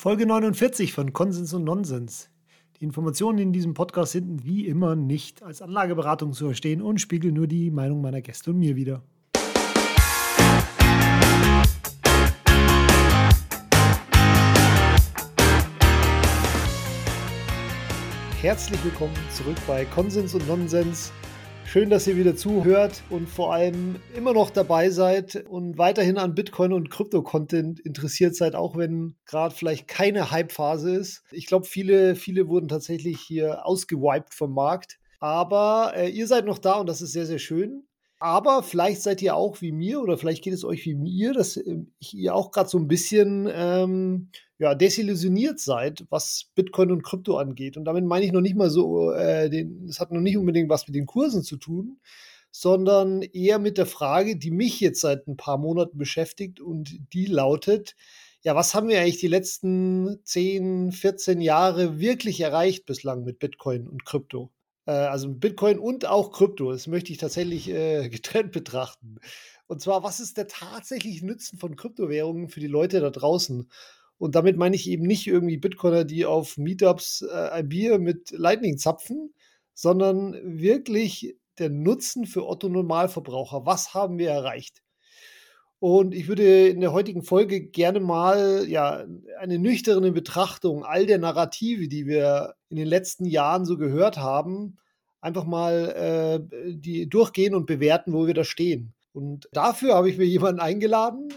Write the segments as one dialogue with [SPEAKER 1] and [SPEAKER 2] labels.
[SPEAKER 1] Folge 49 von Konsens und Nonsens. Die Informationen in diesem Podcast sind wie immer nicht als Anlageberatung zu verstehen und spiegeln nur die Meinung meiner Gäste und mir wieder. Herzlich willkommen zurück bei Konsens und Nonsens. Schön, dass ihr wieder zuhört und vor allem immer noch dabei seid und weiterhin an Bitcoin und Krypto-Content interessiert seid, auch wenn gerade vielleicht keine Hype-Phase ist. Ich glaube, viele, viele wurden tatsächlich hier ausgewiped vom Markt. Aber äh, ihr seid noch da und das ist sehr, sehr schön. Aber vielleicht seid ihr auch wie mir oder vielleicht geht es euch wie mir, dass äh, ihr auch gerade so ein bisschen ähm, ja, desillusioniert seid, was Bitcoin und Krypto angeht. Und damit meine ich noch nicht mal so, äh, das hat noch nicht unbedingt was mit den Kursen zu tun, sondern eher mit der Frage, die mich jetzt seit ein paar Monaten beschäftigt und die lautet, ja, was haben wir eigentlich die letzten 10, 14 Jahre wirklich erreicht bislang mit Bitcoin und Krypto? Äh, also Bitcoin und auch Krypto. Das möchte ich tatsächlich äh, getrennt betrachten. Und zwar, was ist der tatsächliche Nutzen von Kryptowährungen für die Leute da draußen? Und damit meine ich eben nicht irgendwie Bitcoiner, die auf Meetups äh, ein Bier mit Lightning zapfen, sondern wirklich der Nutzen für Otto Normalverbraucher. Was haben wir erreicht? Und ich würde in der heutigen Folge gerne mal ja, eine nüchterne Betrachtung all der Narrative, die wir in den letzten Jahren so gehört haben, einfach mal äh, die durchgehen und bewerten, wo wir da stehen. Und dafür habe ich mir jemanden eingeladen,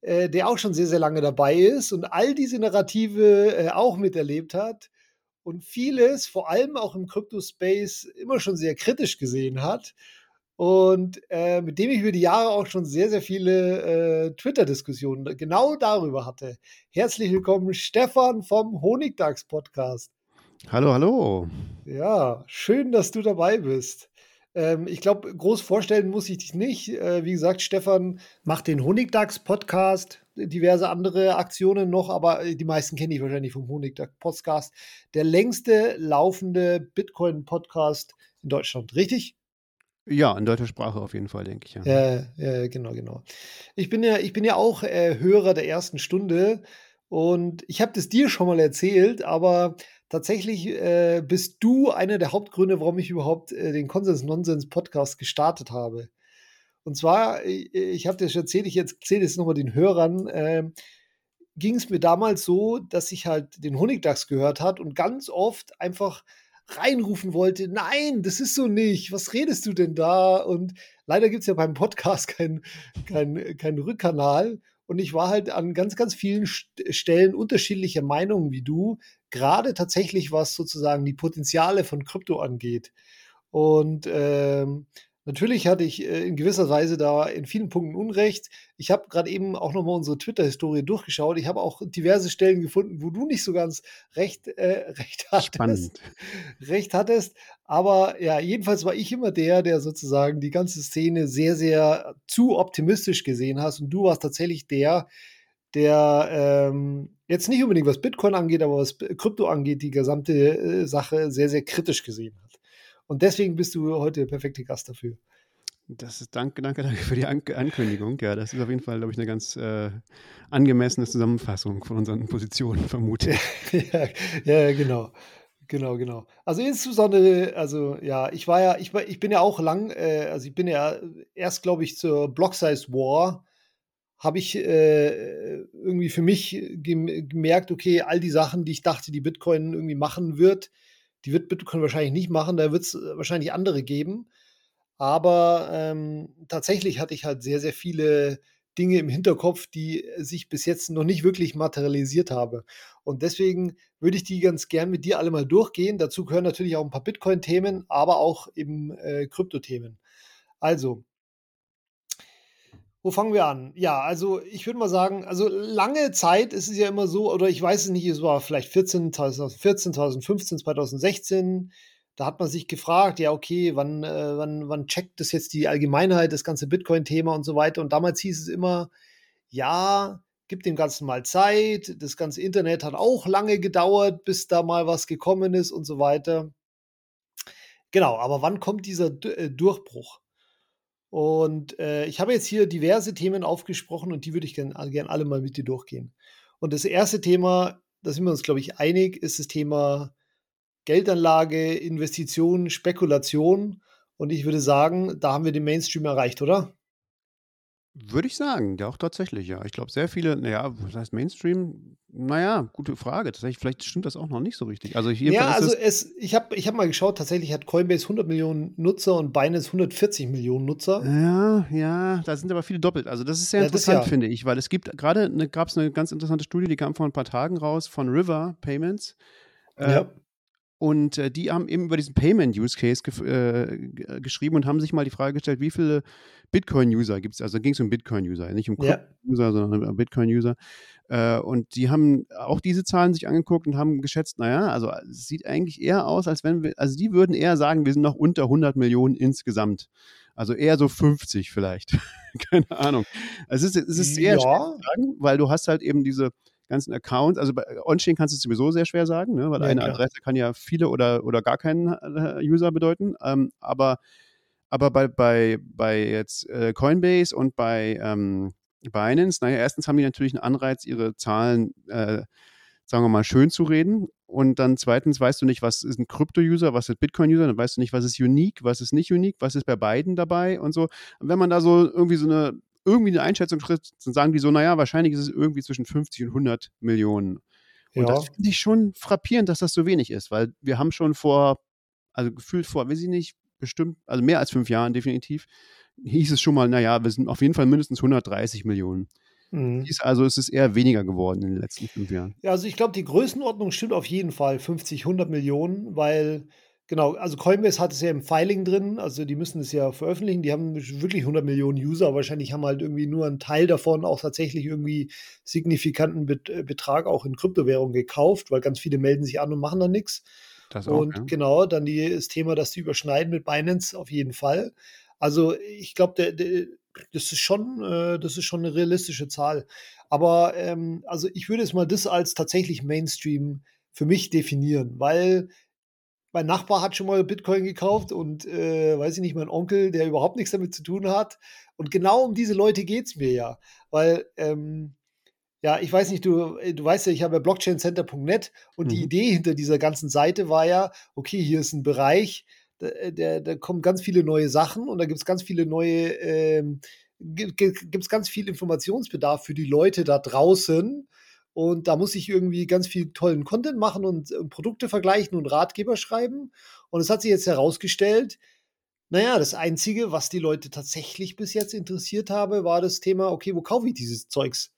[SPEAKER 1] äh, der auch schon sehr, sehr lange dabei ist und all diese Narrative äh, auch miterlebt hat und vieles, vor allem auch im Crypto-Space, immer schon sehr kritisch gesehen hat und äh, mit dem ich über die Jahre auch schon sehr, sehr viele äh, Twitter-Diskussionen genau darüber hatte. Herzlich willkommen, Stefan vom Honigdachs-Podcast.
[SPEAKER 2] Hallo, hallo.
[SPEAKER 1] Ja, schön, dass du dabei bist. Ähm, ich glaube, groß vorstellen muss ich dich nicht. Äh, wie gesagt, Stefan macht den Honigdachs-Podcast, diverse andere Aktionen noch, aber die meisten kenne ich wahrscheinlich vom Honigdachs-Podcast. Der längste laufende Bitcoin-Podcast in Deutschland, richtig?
[SPEAKER 2] Ja, in deutscher Sprache auf jeden Fall, denke ich. Ja,
[SPEAKER 1] ja, ja genau, genau. Ich bin ja, ich bin ja auch äh, Hörer der ersten Stunde und ich habe das dir schon mal erzählt, aber tatsächlich äh, bist du einer der Hauptgründe, warum ich überhaupt äh, den Konsens-Nonsens-Podcast gestartet habe. Und zwar, ich, ich habe das erzählt, ich erzähle es nochmal den Hörern, äh, ging es mir damals so, dass ich halt den Honigdachs gehört hat und ganz oft einfach reinrufen wollte, nein, das ist so nicht, was redest du denn da? Und leider gibt es ja beim Podcast keinen kein, kein Rückkanal. Und ich war halt an ganz, ganz vielen Stellen unterschiedlicher Meinungen wie du, gerade tatsächlich was sozusagen die Potenziale von Krypto angeht. Und ähm, Natürlich hatte ich äh, in gewisser Weise da in vielen Punkten Unrecht. Ich habe gerade eben auch nochmal unsere Twitter-Historie durchgeschaut. Ich habe auch diverse Stellen gefunden, wo du nicht so ganz recht, äh, recht hattest. Spannend. Recht hattest. Aber ja, jedenfalls war ich immer der, der sozusagen die ganze Szene sehr, sehr zu optimistisch gesehen hast. Und du warst tatsächlich der, der ähm, jetzt nicht unbedingt was Bitcoin angeht, aber was Krypto angeht, die gesamte äh, Sache sehr, sehr kritisch gesehen hat. Und deswegen bist du heute der perfekte Gast dafür.
[SPEAKER 2] Das ist danke, danke, danke für die An Ankündigung. Ja, das ist auf jeden Fall, glaube ich, eine ganz äh, angemessene Zusammenfassung von unseren Positionen, vermute
[SPEAKER 1] ich. ja, ja, genau. Genau, genau. Also insbesondere, also ja, ich war ja, ich, war, ich bin ja auch lang, äh, also ich bin ja erst, glaube ich, zur Block Size War habe ich äh, irgendwie für mich gemerkt, okay, all die Sachen, die ich dachte, die Bitcoin irgendwie machen wird, die wird Bitcoin wahrscheinlich nicht machen, da wird es äh, wahrscheinlich andere geben. Aber ähm, tatsächlich hatte ich halt sehr, sehr viele Dinge im Hinterkopf, die sich bis jetzt noch nicht wirklich materialisiert habe. Und deswegen würde ich die ganz gern mit dir alle mal durchgehen. Dazu gehören natürlich auch ein paar Bitcoin-Themen, aber auch eben äh, Krypto-Themen. Also, wo fangen wir an? Ja, also ich würde mal sagen, also lange Zeit ist es ja immer so, oder ich weiß es nicht, es war vielleicht 14, 2014, 2015, 2016. Da hat man sich gefragt, ja, okay, wann, äh, wann, wann checkt das jetzt die Allgemeinheit, das ganze Bitcoin-Thema und so weiter. Und damals hieß es immer, ja, gib dem Ganzen mal Zeit. Das ganze Internet hat auch lange gedauert, bis da mal was gekommen ist und so weiter. Genau, aber wann kommt dieser D äh, Durchbruch? Und äh, ich habe jetzt hier diverse Themen aufgesprochen und die würde ich gerne gern alle mal mit dir durchgehen. Und das erste Thema da sind wir uns, glaube ich, einig, ist das Thema Geldanlage, Investitionen, Spekulation. Und ich würde sagen, da haben wir den Mainstream erreicht, oder?
[SPEAKER 2] Würde ich sagen, ja, auch tatsächlich, ja. Ich glaube, sehr viele, naja, was heißt Mainstream? Naja, gute Frage. Tatsächlich, vielleicht stimmt das auch noch nicht so richtig. Also
[SPEAKER 1] ja, also es, ich habe ich hab mal geschaut, tatsächlich hat Coinbase 100 Millionen Nutzer und Binance 140 Millionen Nutzer.
[SPEAKER 2] Ja, ja, da sind aber viele doppelt. Also das ist sehr ja, interessant, ja. finde ich, weil es gibt gerade, ne, gab es eine ganz interessante Studie, die kam vor ein paar Tagen raus von River Payments. Äh, ja. Und äh, die haben eben über diesen Payment-Use-Case äh, geschrieben und haben sich mal die Frage gestellt, wie viele Bitcoin-User gibt es? Also ging es um Bitcoin-User, nicht um User, ja. sondern um Bitcoin-User. Äh, und die haben auch diese Zahlen sich angeguckt und haben geschätzt, naja, also es sieht eigentlich eher aus, als wenn wir, also die würden eher sagen, wir sind noch unter 100 Millionen insgesamt. Also eher so 50 vielleicht. Keine Ahnung. Es ist, es ist sehr ja. schwer zu sagen, weil du hast halt eben diese ganzen Accounts. Also bei On-Chain kannst du es sowieso sehr schwer sagen, ne? weil ja, eine klar. Adresse kann ja viele oder, oder gar keinen äh, User bedeuten. Ähm, aber aber bei, bei, bei jetzt äh, Coinbase und bei ähm, Binance, naja, erstens haben die natürlich einen Anreiz, ihre Zahlen, äh, sagen wir mal, schön zu reden. Und dann zweitens weißt du nicht, was ist ein Krypto-User, was ist Bitcoin-User, dann weißt du nicht, was ist unique, was ist nicht unique, was ist bei beiden dabei und so. Und wenn man da so irgendwie so eine irgendwie eine Einschätzung trifft, dann sagen die so, naja, wahrscheinlich ist es irgendwie zwischen 50 und 100 Millionen. Und ja. das finde ich schon frappierend, dass das so wenig ist, weil wir haben schon vor, also gefühlt vor, weiß ich nicht, bestimmt, also mehr als fünf Jahren definitiv, hieß es schon mal, naja, wir sind auf jeden Fall mindestens 130 Millionen. Mhm. Also es ist eher weniger geworden in den letzten fünf Jahren.
[SPEAKER 1] Ja, also ich glaube, die Größenordnung stimmt auf jeden Fall, 50, 100 Millionen, weil Genau, also Coinbase hat es ja im Filing drin, also die müssen es ja veröffentlichen. Die haben wirklich 100 Millionen User, wahrscheinlich haben halt irgendwie nur einen Teil davon auch tatsächlich irgendwie signifikanten äh, Betrag auch in Kryptowährungen gekauft, weil ganz viele melden sich an und machen dann nichts. Das auch, und ja. genau, dann die, das Thema, dass die überschneiden mit Binance auf jeden Fall. Also ich glaube, das ist schon, äh, das ist schon eine realistische Zahl. Aber ähm, also ich würde es mal das als tatsächlich Mainstream für mich definieren, weil mein Nachbar hat schon mal Bitcoin gekauft und äh, weiß ich nicht, mein Onkel, der überhaupt nichts damit zu tun hat. Und genau um diese Leute geht es mir ja. Weil, ähm, ja, ich weiß nicht, du, du weißt ja, ich habe ja blockchaincenter.net und mhm. die Idee hinter dieser ganzen Seite war ja, okay, hier ist ein Bereich, da, da, da kommen ganz viele neue Sachen und da gibt es ganz viele neue, ähm, gibt es ganz viel Informationsbedarf für die Leute da draußen und da muss ich irgendwie ganz viel tollen Content machen und, und Produkte vergleichen und Ratgeber schreiben. Und es hat sich jetzt herausgestellt, naja, das Einzige, was die Leute tatsächlich bis jetzt interessiert habe, war das Thema, okay, wo kaufe ich dieses Zeugs?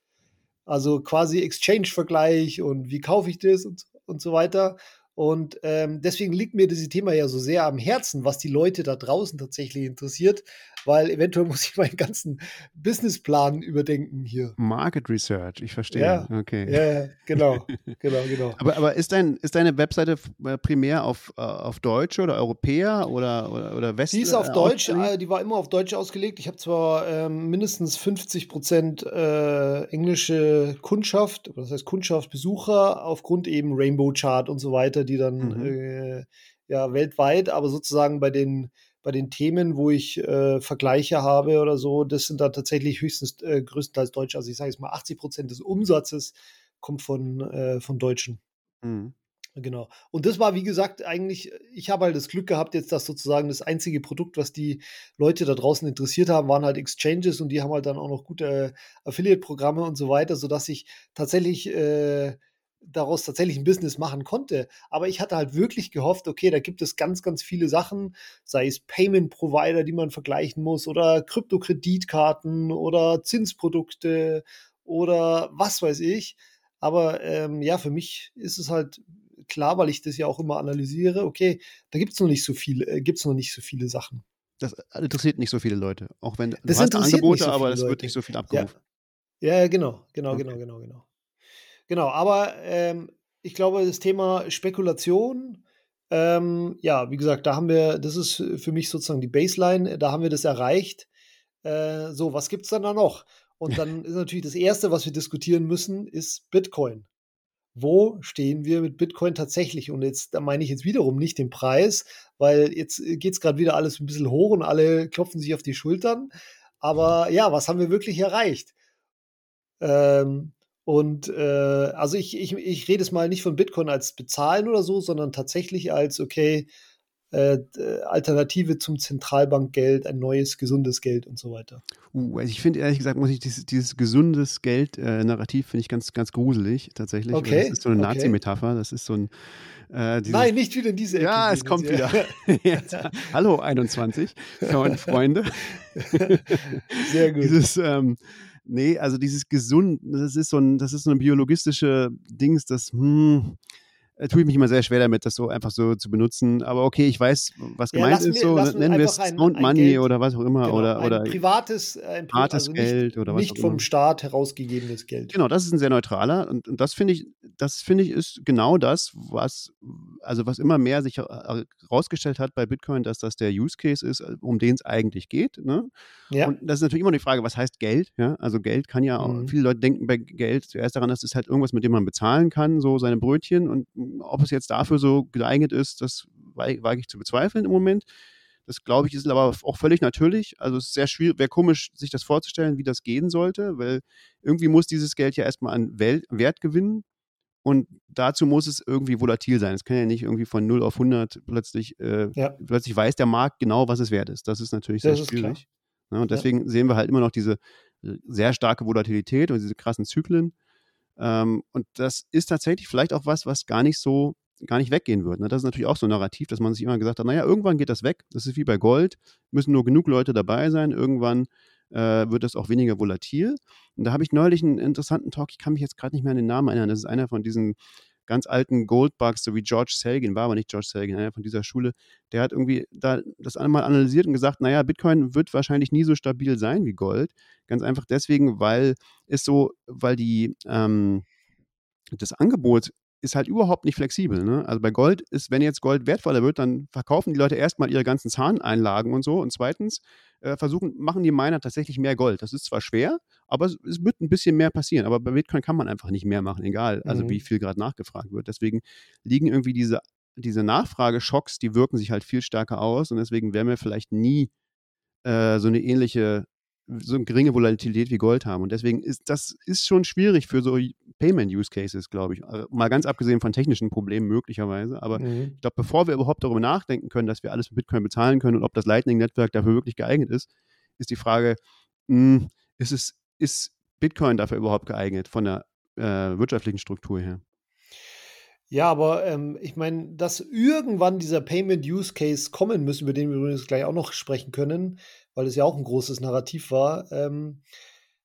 [SPEAKER 1] Also quasi Exchange-Vergleich und wie kaufe ich das und, und so weiter. Und ähm, deswegen liegt mir dieses Thema ja so sehr am Herzen, was die Leute da draußen tatsächlich interessiert, weil eventuell muss ich meinen ganzen Businessplan überdenken hier.
[SPEAKER 2] Market Research, ich verstehe.
[SPEAKER 1] Ja, okay. Ja, genau, genau, genau.
[SPEAKER 2] aber, aber ist, dein, ist deine Webseite äh, primär auf, äh, auf Deutsche oder Europäer oder, oder, oder West?
[SPEAKER 1] Die ist auf äh, Deutsch, äh, die war immer auf Deutsch ausgelegt. Ich habe zwar ähm, mindestens 50 Prozent äh, englische Kundschaft, das heißt Kundschaftsbesucher, aufgrund eben Rainbow Chart und so weiter, die dann mhm. äh, ja weltweit, aber sozusagen bei den bei den Themen, wo ich äh, Vergleiche habe oder so, das sind dann tatsächlich höchstens äh, größtenteils Deutsche. Also ich sage jetzt mal, 80 Prozent des Umsatzes kommt von, äh, von Deutschen. Mhm. Genau. Und das war, wie gesagt, eigentlich, ich habe halt das Glück gehabt, jetzt, dass sozusagen das einzige Produkt, was die Leute da draußen interessiert haben, waren halt Exchanges und die haben halt dann auch noch gute Affiliate-Programme und so weiter, sodass ich tatsächlich äh, daraus tatsächlich ein Business machen konnte. Aber ich hatte halt wirklich gehofft, okay, da gibt es ganz, ganz viele Sachen, sei es Payment Provider, die man vergleichen muss, oder Kryptokreditkarten oder Zinsprodukte oder was weiß ich. Aber ähm, ja, für mich ist es halt klar, weil ich das ja auch immer analysiere, okay, da gibt es noch nicht so viele, äh, gibt es noch nicht so viele Sachen.
[SPEAKER 2] Das interessiert nicht so viele Leute. Auch wenn das du hast Angebote, aber es wird nicht so viel abgerufen.
[SPEAKER 1] Ja, ja genau, genau, okay. genau, genau, genau. Genau, aber ähm, ich glaube, das Thema Spekulation, ähm, ja, wie gesagt, da haben wir, das ist für mich sozusagen die Baseline, da haben wir das erreicht. Äh, so, was gibt es dann da noch? Und dann ist natürlich das Erste, was wir diskutieren müssen, ist Bitcoin. Wo stehen wir mit Bitcoin tatsächlich? Und jetzt, da meine ich jetzt wiederum nicht den Preis, weil jetzt geht es gerade wieder alles ein bisschen hoch und alle klopfen sich auf die Schultern. Aber ja, was haben wir wirklich erreicht? Ähm, Und äh, also ich, ich, ich rede es mal nicht von Bitcoin als bezahlen oder so, sondern tatsächlich als, okay, äh, Alternative zum Zentralbankgeld, ein neues, gesundes Geld und so weiter.
[SPEAKER 2] Uh, also ich finde ehrlich gesagt, muss ich dieses, dieses gesundes Geld-Narrativ äh, finde ich ganz, ganz gruselig tatsächlich.
[SPEAKER 1] Okay.
[SPEAKER 2] Das ist so eine okay. Nazi-Metapher. Das ist so ein.
[SPEAKER 1] Äh, dieses, Nein, nicht wieder in diese
[SPEAKER 2] Ecke. Ja, es kommt wieder. Jetzt, hallo 21, Freunde.
[SPEAKER 1] Sehr gut.
[SPEAKER 2] Dieses, ähm, nee, also dieses gesund, das ist so ein, das ist so eine biologistische Dings, das, hm, äh, tue ich mich immer sehr schwer damit, das so einfach so zu benutzen. Aber okay, ich weiß, was gemeint ja, ist. so nennen wir es Sound Money Geld, oder was auch immer.
[SPEAKER 1] Genau,
[SPEAKER 2] oder, oder
[SPEAKER 1] ein privates, äh, ein
[SPEAKER 2] privates also Geld
[SPEAKER 1] nicht,
[SPEAKER 2] oder was
[SPEAKER 1] Nicht vom immer. Staat herausgegebenes Geld.
[SPEAKER 2] Genau, das ist ein sehr neutraler. Und, und das finde ich, das finde ich ist genau das, was, also was immer mehr sich herausgestellt hat bei Bitcoin, dass das der Use Case ist, um den es eigentlich geht. Ne? Ja. Und das ist natürlich immer die Frage, was heißt Geld? Ja? Also Geld kann ja, mhm. viele Leute denken bei Geld zuerst daran, dass es halt irgendwas, mit dem man bezahlen kann, so seine Brötchen und ob es jetzt dafür so geeignet ist, das wage ich zu bezweifeln im Moment. Das glaube ich ist aber auch völlig natürlich. Also es ist sehr schwierig, wäre komisch, sich das vorzustellen, wie das gehen sollte, weil irgendwie muss dieses Geld ja erstmal an Wert gewinnen und dazu muss es irgendwie volatil sein. Es kann ja nicht irgendwie von 0 auf 100 plötzlich, äh, ja. plötzlich weiß der Markt genau, was es wert ist. Das ist natürlich sehr das schwierig. Ja, und deswegen ja. sehen wir halt immer noch diese äh, sehr starke Volatilität und diese krassen Zyklen. Ähm, und das ist tatsächlich vielleicht auch was, was gar nicht so, gar nicht weggehen wird. Ne? Das ist natürlich auch so ein Narrativ, dass man sich immer gesagt hat, naja, irgendwann geht das weg. Das ist wie bei Gold, müssen nur genug Leute dabei sein, irgendwann äh, wird das auch weniger volatil. Und da habe ich neulich einen interessanten Talk, ich kann mich jetzt gerade nicht mehr an den Namen erinnern, das ist einer von diesen ganz alten Goldbugs, so wie George Sagan, war aber nicht George Sagan, einer von dieser Schule, der hat irgendwie da das einmal analysiert und gesagt, naja, Bitcoin wird wahrscheinlich nie so stabil sein wie Gold. Ganz einfach deswegen, weil es so, weil die ähm, das Angebot ist halt überhaupt nicht flexibel. Ne? Also bei Gold ist, wenn jetzt Gold wertvoller wird, dann verkaufen die Leute erstmal ihre ganzen Zahneinlagen und so. Und zweitens äh, versuchen, machen die Miner tatsächlich mehr Gold. Das ist zwar schwer, aber es, es, wird ein bisschen mehr passieren. Aber bei Bitcoin kann man einfach nicht mehr machen, egal, also mhm. wie viel gerade nachgefragt wird. Deswegen liegen irgendwie diese, diese Nachfrageschocks, die wirken sich halt viel stärker aus und deswegen werden wir vielleicht nie äh, so eine ähnliche so eine geringe Volatilität wie Gold haben. Und deswegen ist das ist schon schwierig für so Payment-Use-Cases, glaube ich. Also mal ganz abgesehen von technischen Problemen möglicherweise. Aber mhm. ich glaube, bevor wir überhaupt darüber nachdenken können, dass wir alles mit Bitcoin bezahlen können und ob das Lightning-Netzwerk dafür wirklich geeignet ist, ist die Frage, mh, hm, ist, es, ist Bitcoin dafür überhaupt geeignet von der äh, wirtschaftlichen Struktur her?
[SPEAKER 1] Ja, aber ähm, ich meine, dass irgendwann dieser Payment Use Case kommen müssen, über den wir übrigens gleich auch noch sprechen können, weil es ja auch ein großes Narrativ war, ähm,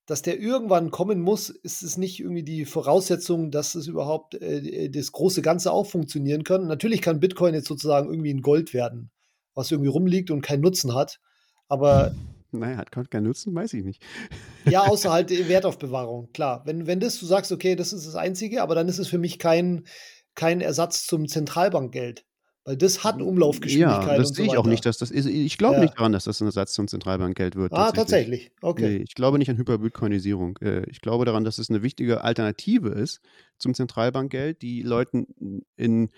[SPEAKER 1] dass der irgendwann kommen muss, ist es nicht irgendwie die Voraussetzung, dass es überhaupt äh, das große Ganze auch funktionieren kann. Natürlich kann Bitcoin jetzt sozusagen irgendwie ein Gold werden, was irgendwie rumliegt und keinen Nutzen hat. Aber
[SPEAKER 2] naja, hat keinen Nutzen, weiß ich nicht.
[SPEAKER 1] Ja, außer halt Wertaufbewahrung, klar. Wenn, wenn das du sagst, okay, das ist das Einzige, aber dann ist es für mich kein, kein Ersatz zum Zentralbankgeld. Weil das hat Umlaufgeschwindigkeit.
[SPEAKER 2] Ja, das sehe ich so auch nicht, dass das ist. Ich glaube ja. nicht daran, dass das ein Ersatz zum Zentralbankgeld wird.
[SPEAKER 1] Ah, tatsächlich. Okay.
[SPEAKER 2] Nee, ich glaube nicht an Hyperbitcoinisierung. Äh, ich glaube daran, dass es eine wichtige Alternative ist zum Zentralbankgeld, die Leuten in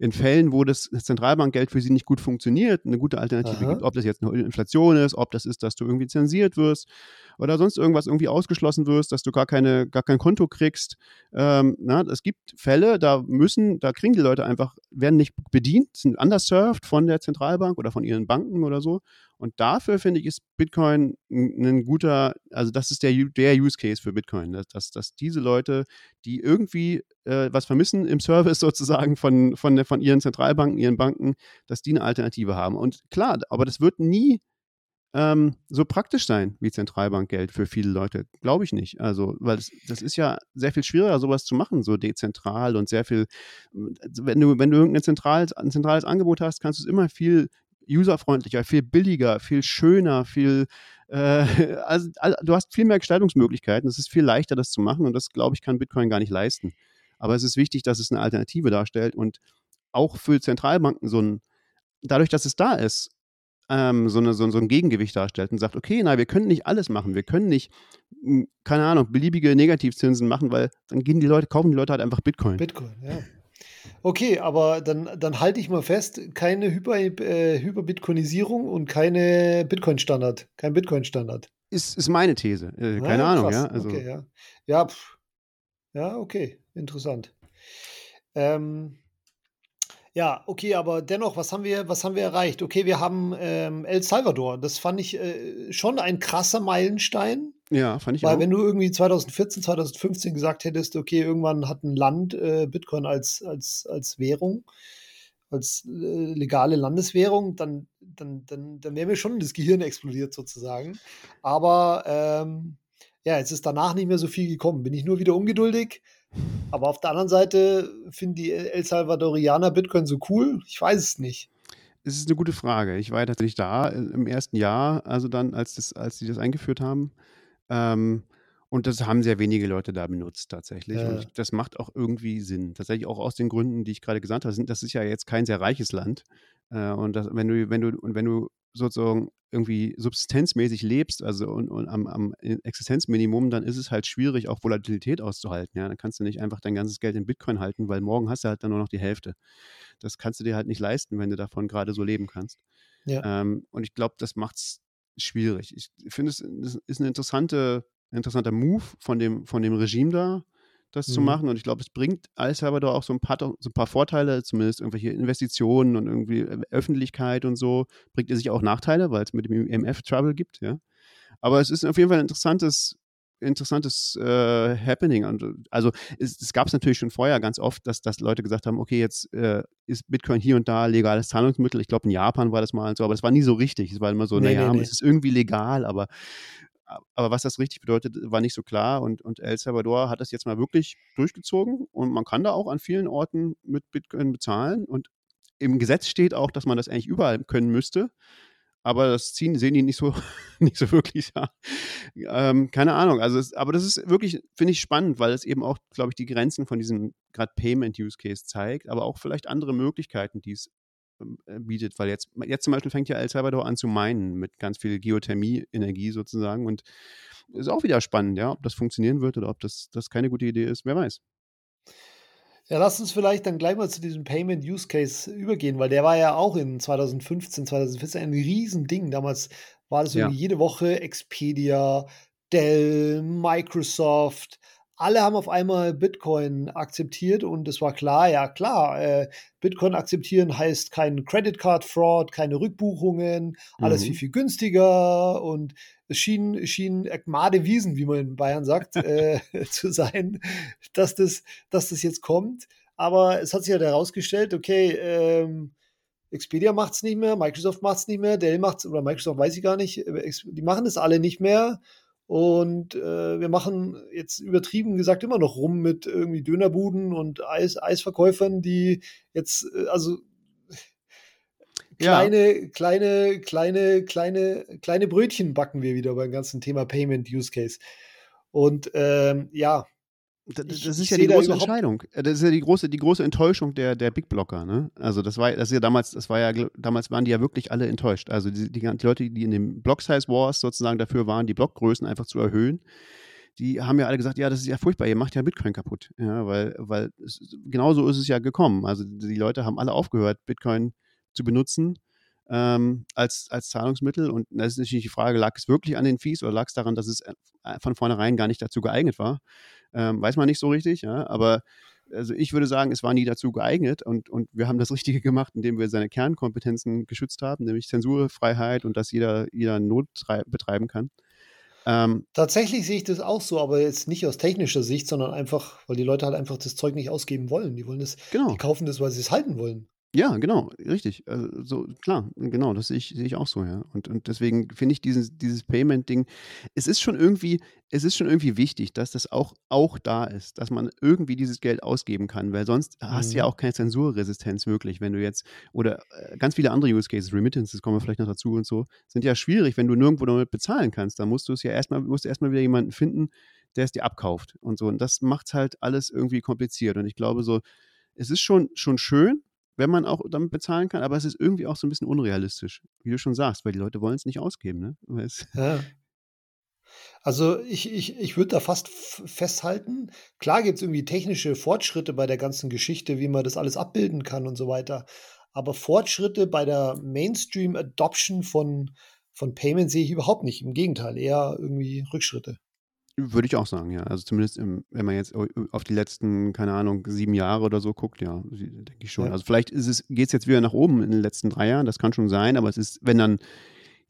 [SPEAKER 2] in Fällen, wo das Zentralbankgeld für sie nicht gut funktioniert, eine gute Alternative Aha. gibt. Ob das jetzt eine Inflation ist, ob das ist, dass du irgendwie zensiert wirst oder sonst irgendwas irgendwie ausgeschlossen wirst, dass du gar, keine, gar kein Konto kriegst. Ähm, na, es gibt Fälle, da müssen, da kriegen die Leute einfach, werden nicht bedient, sind underserved von der Zentralbank oder von ihren Banken oder so. Und dafür finde ich, ist Bitcoin ein guter, also das ist der, der Use Case für Bitcoin, dass, dass, dass diese Leute, die irgendwie äh, was vermissen im Service sozusagen von, von, von ihren Zentralbanken, ihren Banken, dass die eine Alternative haben. Und klar, aber das wird nie ähm, so praktisch sein wie Zentralbankgeld für viele Leute. Glaube ich nicht. Also, weil das, das, ist ja sehr viel schwieriger, sowas zu machen, so dezentral und sehr viel, wenn du, wenn du irgendein zentrales, ein zentrales Angebot hast, kannst du es immer viel userfreundlicher, viel billiger, viel schöner, viel äh, also, du hast viel mehr Gestaltungsmöglichkeiten. Es ist viel leichter, das zu machen und das, glaube ich, kann Bitcoin gar nicht leisten. Aber es ist wichtig, dass es eine Alternative darstellt und auch für Zentralbanken so ein, dadurch, dass es da ist, ähm, so, eine, so, so, ein Gegengewicht darstellt und sagt, okay, na, wir können nicht alles machen, wir können nicht, hm, keine Ahnung, beliebige Negativzinsen machen, weil dann gehen die Leute, kaufen die Leute halt einfach Bitcoin.
[SPEAKER 1] Bitcoin, ja. Okay, aber dann, dann halte ich mal fest, keine Hyper, äh, Hyperbitcoinisierung und keine Bitcoin-Standard. Kein Bitcoin-Standard.
[SPEAKER 2] Ist, ist meine These. Äh, keine ah, Ahnung, ja. Also. Okay,
[SPEAKER 1] ja. Ja. Ja, okay, interessant. Ähm, ja, okay, aber dennoch, was haben wir, was haben wir erreicht? Okay, wir haben ähm, El Salvador. Das fand ich äh, schon ein krasser Meilenstein.
[SPEAKER 2] Ja, fand ich
[SPEAKER 1] Weil
[SPEAKER 2] auch.
[SPEAKER 1] wenn du irgendwie 2014, 2015 gesagt hättest, okay, irgendwann hat ein Land äh, Bitcoin als, als, als Währung, als äh, legale Landeswährung, dann, dann, dann, dann wäre mir schon das Gehirn explodiert sozusagen. Aber ähm, ja, jetzt ist danach nicht mehr so viel gekommen. Bin ich nur wieder ungeduldig. Aber auf der anderen Seite finden die El Salvadorianer Bitcoin so cool? Ich weiß es nicht.
[SPEAKER 2] Es ist eine gute Frage. Ich war ja tatsächlich da äh, im ersten Jahr, also dann, als, das, als die das eingeführt haben. Ähm, und das haben sehr wenige Leute da benutzt tatsächlich. Ja. Und das macht auch irgendwie Sinn. Tatsächlich auch aus den Gründen, die ich gerade gesagt habe. Das ist ja jetzt kein sehr reiches Land. Äh, und das, wenn du, wenn du, und wenn du sozusagen irgendwie subsistenzmäßig lebst, also und, und am, am, Existenzminimum, dann ist es halt schwierig, auch Volatilität auszuhalten. Ja, dann kannst du nicht einfach dein ganzes Geld in Bitcoin halten, weil morgen hast du halt dann nur noch die Hälfte. Das kannst du dir halt nicht leisten, wenn du davon gerade so leben kannst. Ja. Ähm, und ich glaube, das macht es schwierig. Ich finde, es ist ein interessante, interessanter Move von dem, von dem Regime da, das mhm. zu machen. Und ich glaube, es bringt El Salvador auch so ein, paar, so ein paar Vorteile, zumindest irgendwelche Investitionen und irgendwie Öffentlichkeit und so. Bringt es sich auch Nachteile, weil es mit dem IMF Trouble gibt, ja. Aber es ist auf jeden Fall ein interessantes, interessantes äh, Happening. Und, also es, es gab es natürlich schon vorher ganz oft, dass, dass Leute gesagt haben, okay, jetzt äh, ist Bitcoin hier und da legales Zahlungsmittel. Ich glaube, in Japan war das mal so, aber es war nie so richtig. Es war immer so, nee, naja, nee, nee. es ist irgendwie legal, aber aber was das richtig bedeutet, war nicht so klar. Und, und El Salvador hat das jetzt mal wirklich durchgezogen. Und man kann da auch an vielen Orten mit Bitcoin bezahlen. Und im Gesetz steht auch, dass man das eigentlich überall können müsste. Aber das ziehen, sehen die nicht so, nicht so wirklich. Ja. Ähm, keine Ahnung. Also, es, aber das ist wirklich, finde ich, spannend, weil es eben auch, glaube ich, die Grenzen von diesem gerade Payment-Use-Case zeigt, aber auch vielleicht andere Möglichkeiten, die es bietet, weil jetzt, jetzt zum Beispiel fängt ja El Salvador an zu meinen mit ganz viel Geothermie-Energie sozusagen und ist auch wieder spannend, ja, ob das funktionieren wird oder ob das, das keine gute Idee ist, wer weiß.
[SPEAKER 1] Ja, lass uns vielleicht dann gleich mal zu diesem Payment Use Case übergehen, weil der war ja auch in 2015, 2014 ein Riesending. Damals war das irgendwie ja. jede Woche Expedia, Dell, Microsoft, alle haben auf einmal Bitcoin akzeptiert und es war klar, ja klar, äh, Bitcoin akzeptieren heißt kein Credit Card Fraud, keine Rückbuchungen, alles mhm. viel, viel günstiger und es schien, schien Ekmade Wiesen, wie man in Bayern sagt, äh, zu sein, dass das, dass das jetzt kommt. Aber es hat sich halt herausgestellt, okay, ähm, Expedia macht es nicht mehr, Microsoft macht es nicht mehr, Dell macht es, oder Microsoft weiß ich gar nicht, äh, die machen es alle nicht mehr. Und äh, wir machen jetzt übertrieben gesagt immer noch rum mit irgendwie Dönerbuden und Eis, Eisverkäufern, die jetzt, äh, also kleine, ja. kleine, kleine, kleine, kleine Brötchen backen wir wieder beim ganzen Thema Payment Use Case. Und ähm, ja,
[SPEAKER 2] das, ich, das ist ja die große Entscheidung. Äh, das ist ja die große, die große Enttäuschung der, der Big Blocker. Ne? Also das war, das ist ja damals, das war ja, damals waren die ja wirklich alle enttäuscht. Also die, die, die Leute, die in den Block Size Wars sozusagen dafür waren, die Blockgrößen einfach zu erhöhen, die haben ja alle gesagt, ja, das ist ja furchtbar, ihr macht ja Bitcoin kaputt. Ja, weil, weil es, genauso ist es ja gekommen. Also die Leute haben alle aufgehört, Bitcoin zu benutzen. Ähm, als, als Zahlungsmittel. Und das ist natürlich die Frage, lag es wirklich an den Fees oder lag es daran, dass es äh, von vornherein gar nicht dazu geeignet war? Ähm, weiß man nicht so richtig, ja, aber also ich würde sagen, es war nie dazu geeignet und, und wir haben das Richtige gemacht, indem wir seine Kernkompetenzen geschützt haben, nämlich Zensurfreiheit und dass jeder, jeder Not betreiben kann.
[SPEAKER 1] Ähm, Tatsächlich sehe ich das auch so, aber jetzt nicht aus technischer Sicht, sondern einfach, weil die Leute halt einfach das Zeug nicht ausgeben wollen. Die wollen das, genau. die kaufen das, weil sie es halten wollen.
[SPEAKER 2] Ja, genau, richtig. Also, so, klar, genau, das sehe ich, sehe ich auch so, ja. Und, und deswegen finde ich dieses, dieses Payment-Ding, es ist schon irgendwie, es ist schon irgendwie wichtig, dass das auch, auch da ist, dass man irgendwie dieses Geld ausgeben kann, weil sonst mhm. hast du ja mhm. auch keine Zensurresistenz wirklich, wenn du jetzt, oder äh, ganz viele andere Use Cases, Remittances kommen wir vielleicht noch dazu und so, sind ja schwierig, wenn du nirgendwo damit bezahlen kannst. Dann musst du es ja erstmal, musst du erstmal wieder jemanden finden, der es dir abkauft und so. Und das macht halt alles irgendwie kompliziert. Und ich glaube so, es ist schon, schon schön, wenn man auch damit bezahlen kann, aber es ist irgendwie auch so ein bisschen unrealistisch, wie du schon sagst, weil die Leute wollen es nicht ausgeben. Ne?
[SPEAKER 1] Ja. Also ich, ich, ich würde da fast festhalten, klar gibt es irgendwie technische Fortschritte bei der ganzen Geschichte, wie man das alles abbilden kann und so weiter. Aber Fortschritte bei der Mainstream-Adoption von, von Payment sehe ich überhaupt nicht. Im Gegenteil, eher irgendwie Rückschritte.
[SPEAKER 2] Würde ich auch sagen, ja. Also zumindest im, wenn man jetzt auf die letzten, keine Ahnung, sieben Jahre oder so guckt, ja, denke ich schon. Ja. Also vielleicht geht es jetzt wieder nach oben in den letzten drei Jahren, das kann schon sein, aber es ist, wenn dann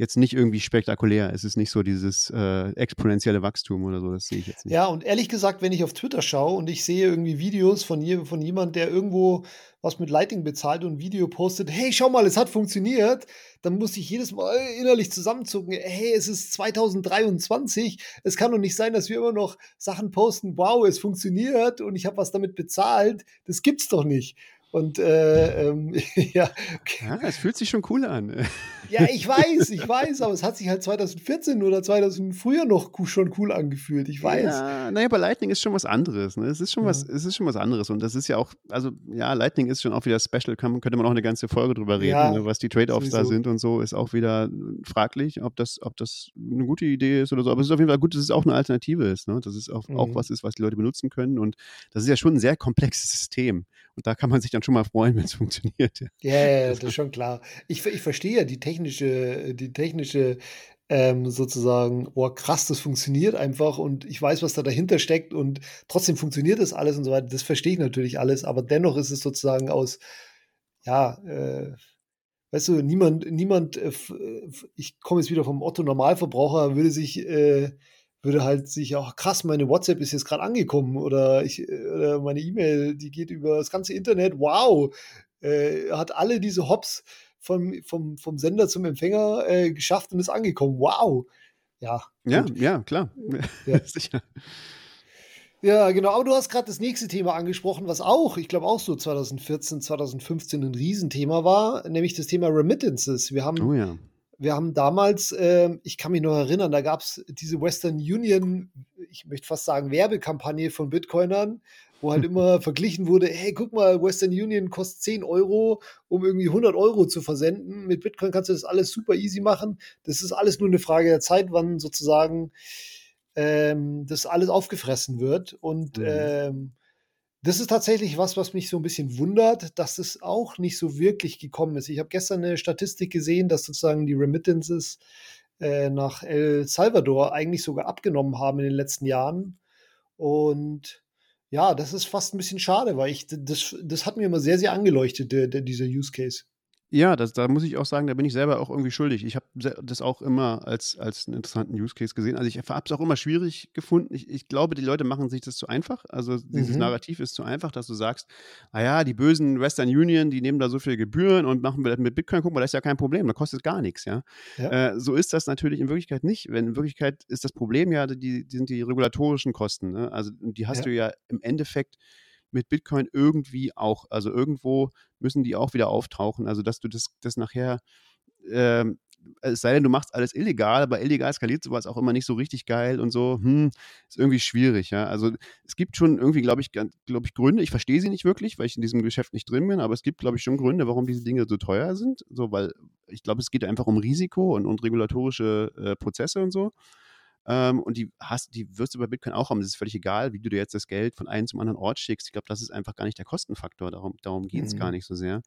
[SPEAKER 2] jetzt nicht irgendwie spektakulär. Es ist nicht so dieses äh, exponentielle Wachstum oder so, das sehe ich jetzt nicht.
[SPEAKER 1] Ja, und ehrlich gesagt, wenn ich auf Twitter schaue und ich sehe irgendwie Videos von, je, von jemand, der irgendwo was mit Lighting bezahlt und ein Video postet, hey, schau mal, es hat funktioniert, dann muss ich jedes Mal innerlich zusammenzucken, hey, es ist 2023, es kann doch nicht sein, dass wir immer noch Sachen posten, wow, es funktioniert und ich habe was damit bezahlt, das gibt's doch nicht. Und äh, ähm, ja.
[SPEAKER 2] Ja, es fühlt sich schon cool an.
[SPEAKER 1] Ja, ich weiß, ich weiß, aber es hat sich halt 2014 oder 2000 früher noch schon cool angefühlt. Ich weiß.
[SPEAKER 2] Ja, naja, aber Lightning ist schon was anderes. Ne? Es ist schon ja. was, es ist schon was anderes. Und das ist ja auch, also ja, Lightning ist schon auch wieder special. Kann, könnte man auch eine ganze Folge drüber reden, ja, ne? was die Trade-offs da sind und so, ist auch wieder fraglich, ob das, ob das eine gute Idee ist oder so. Aber es ist auf jeden Fall gut, dass es auch eine Alternative ist. Ne? Dass es auch, mhm. auch was ist, was die Leute benutzen können. Und das ist ja schon ein sehr komplexes System. Und da kann man sich dann schon mal freuen, wenn es funktioniert.
[SPEAKER 1] Ja, yeah, das ist schon klar. Ich, ich verstehe ja die technische, die technische ähm, sozusagen, oh krass, das funktioniert einfach und ich weiß, was da dahinter steckt und trotzdem funktioniert das alles und so weiter. Das verstehe ich natürlich alles, aber dennoch ist es sozusagen aus, ja, äh, weißt du, niemand, niemand, äh, äh ich komme jetzt wieder vom Otto Normalverbraucher, würde sich äh, würde halt sich auch krass, meine WhatsApp ist jetzt gerade angekommen oder ich oder meine E-Mail, die geht über das ganze Internet. Wow, äh, hat alle diese Hops vom, vom, vom Sender zum Empfänger äh, geschafft und ist angekommen. Wow. Ja.
[SPEAKER 2] Ja, ja, klar. Ja. Sicher.
[SPEAKER 1] Ja, genau. Aber du hast gerade das nächste Thema angesprochen, was auch, ich glaube auch so 2014, 2015 ein Riesenthema war, nämlich das Thema Remittances. Wir haben
[SPEAKER 2] oh ja
[SPEAKER 1] wir haben damals, äh, ich kann mich noch erinnern, da gab es diese Western Union, ich möchte fast sagen, Werbekampagne von Bitcoinern, wo halt immer verglichen wurde, hey, guck mal, Western Union kostet 10 Euro, um irgendwie 100 Euro zu versenden. Mit Bitcoin kannst du das alles super easy machen. Das ist alles nur eine Frage der Zeit, wann sozusagen ähm, das alles aufgefressen wird. Und mhm. ähm, das ist tatsächlich was, was mich so ein bisschen wundert, dass es auch nicht so wirklich gekommen ist. Ich habe gestern eine Statistik gesehen, dass sozusagen die Remittances äh, nach El Salvador eigentlich sogar abgenommen haben in den letzten Jahren. Und ja, das ist fast ein bisschen schade, weil ich das, das hat mir immer sehr, sehr angeleuchtet, der, der, dieser Use Case.
[SPEAKER 2] Ja, das, da muss ich auch sagen, da bin ich selber auch irgendwie schuldig. Ich habe das auch immer als, als einen interessanten Use Case gesehen. Also ich habe es auch immer schwierig gefunden. Ich, ich, glaube, die Leute machen sich das zu einfach. Also dieses mhm. Narrativ ist zu einfach, dass du sagst, naja, ah die bösen Western Union, die nehmen da so viele Gebühren und machen wir das mit Bitcoin. Guck mal, das ist ja kein Problem, da kostet gar nichts. Ja? ja. Äh, so ist das natürlich in Wirklichkeit nicht. Wenn in Wirklichkeit ist das Problem ja, die, die sind die regulatorischen Kosten. Ne? Also die hast ja. du ja im Endeffekt mit Bitcoin irgendwie auch. Also irgendwo müssen die auch wieder auftauchen. Also dass du das, das nachher, ähm, es sei denn, du machst alles illegal, aber illegal skaliert sowas auch immer nicht so richtig geil und so, hm, ist irgendwie schwierig, ja. Also es gibt schon irgendwie, glaube ich, glaube ich, Gründe, ich verstehe sie nicht wirklich, weil ich in diesem Geschäft nicht drin bin, aber es gibt, glaube ich, schon Gründe, warum diese Dinge so teuer sind. So, weil ich glaube, es geht einfach um Risiko und, und regulatorische äh, Prozesse und so. Ähm, und die hast, die wirst du bei Bitcoin auch haben. Es ist völlig egal, wie du dir jetzt das Geld von einem zum anderen Ort schickst. Ich glaube, das ist einfach gar nicht der Kostenfaktor. Darum, darum geht es mhm. gar nicht so sehr.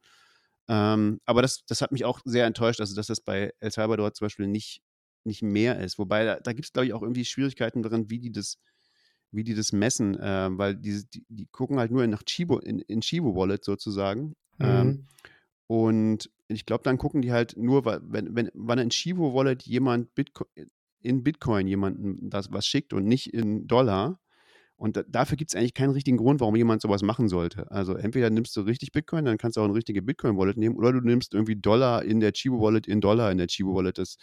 [SPEAKER 2] Ähm, aber das, das hat mich auch sehr enttäuscht, also dass das bei El Salvador zum Beispiel nicht, nicht mehr ist. Wobei da, da gibt es, glaube ich, auch irgendwie Schwierigkeiten darin, wie die das, wie die das messen, äh, weil die, die, die, gucken halt nur nach Chibo, in, in Chibo Wallet sozusagen. Ähm, mhm. Ähm, und ich glaube, dann gucken die halt nur, wenn, wenn, wann in Chivo Wallet jemand Bitcoin, in Bitcoin jemandem das was schickt und nicht in Dollar. Und da, dafür gibt es eigentlich keinen richtigen Grund, warum jemand sowas machen sollte. Also entweder nimmst du richtig Bitcoin, dann kannst du auch eine richtige Bitcoin-Wallet nehmen, oder du nimmst irgendwie Dollar in der Chibo-Wallet in Dollar in der Chibo-Wallet. Also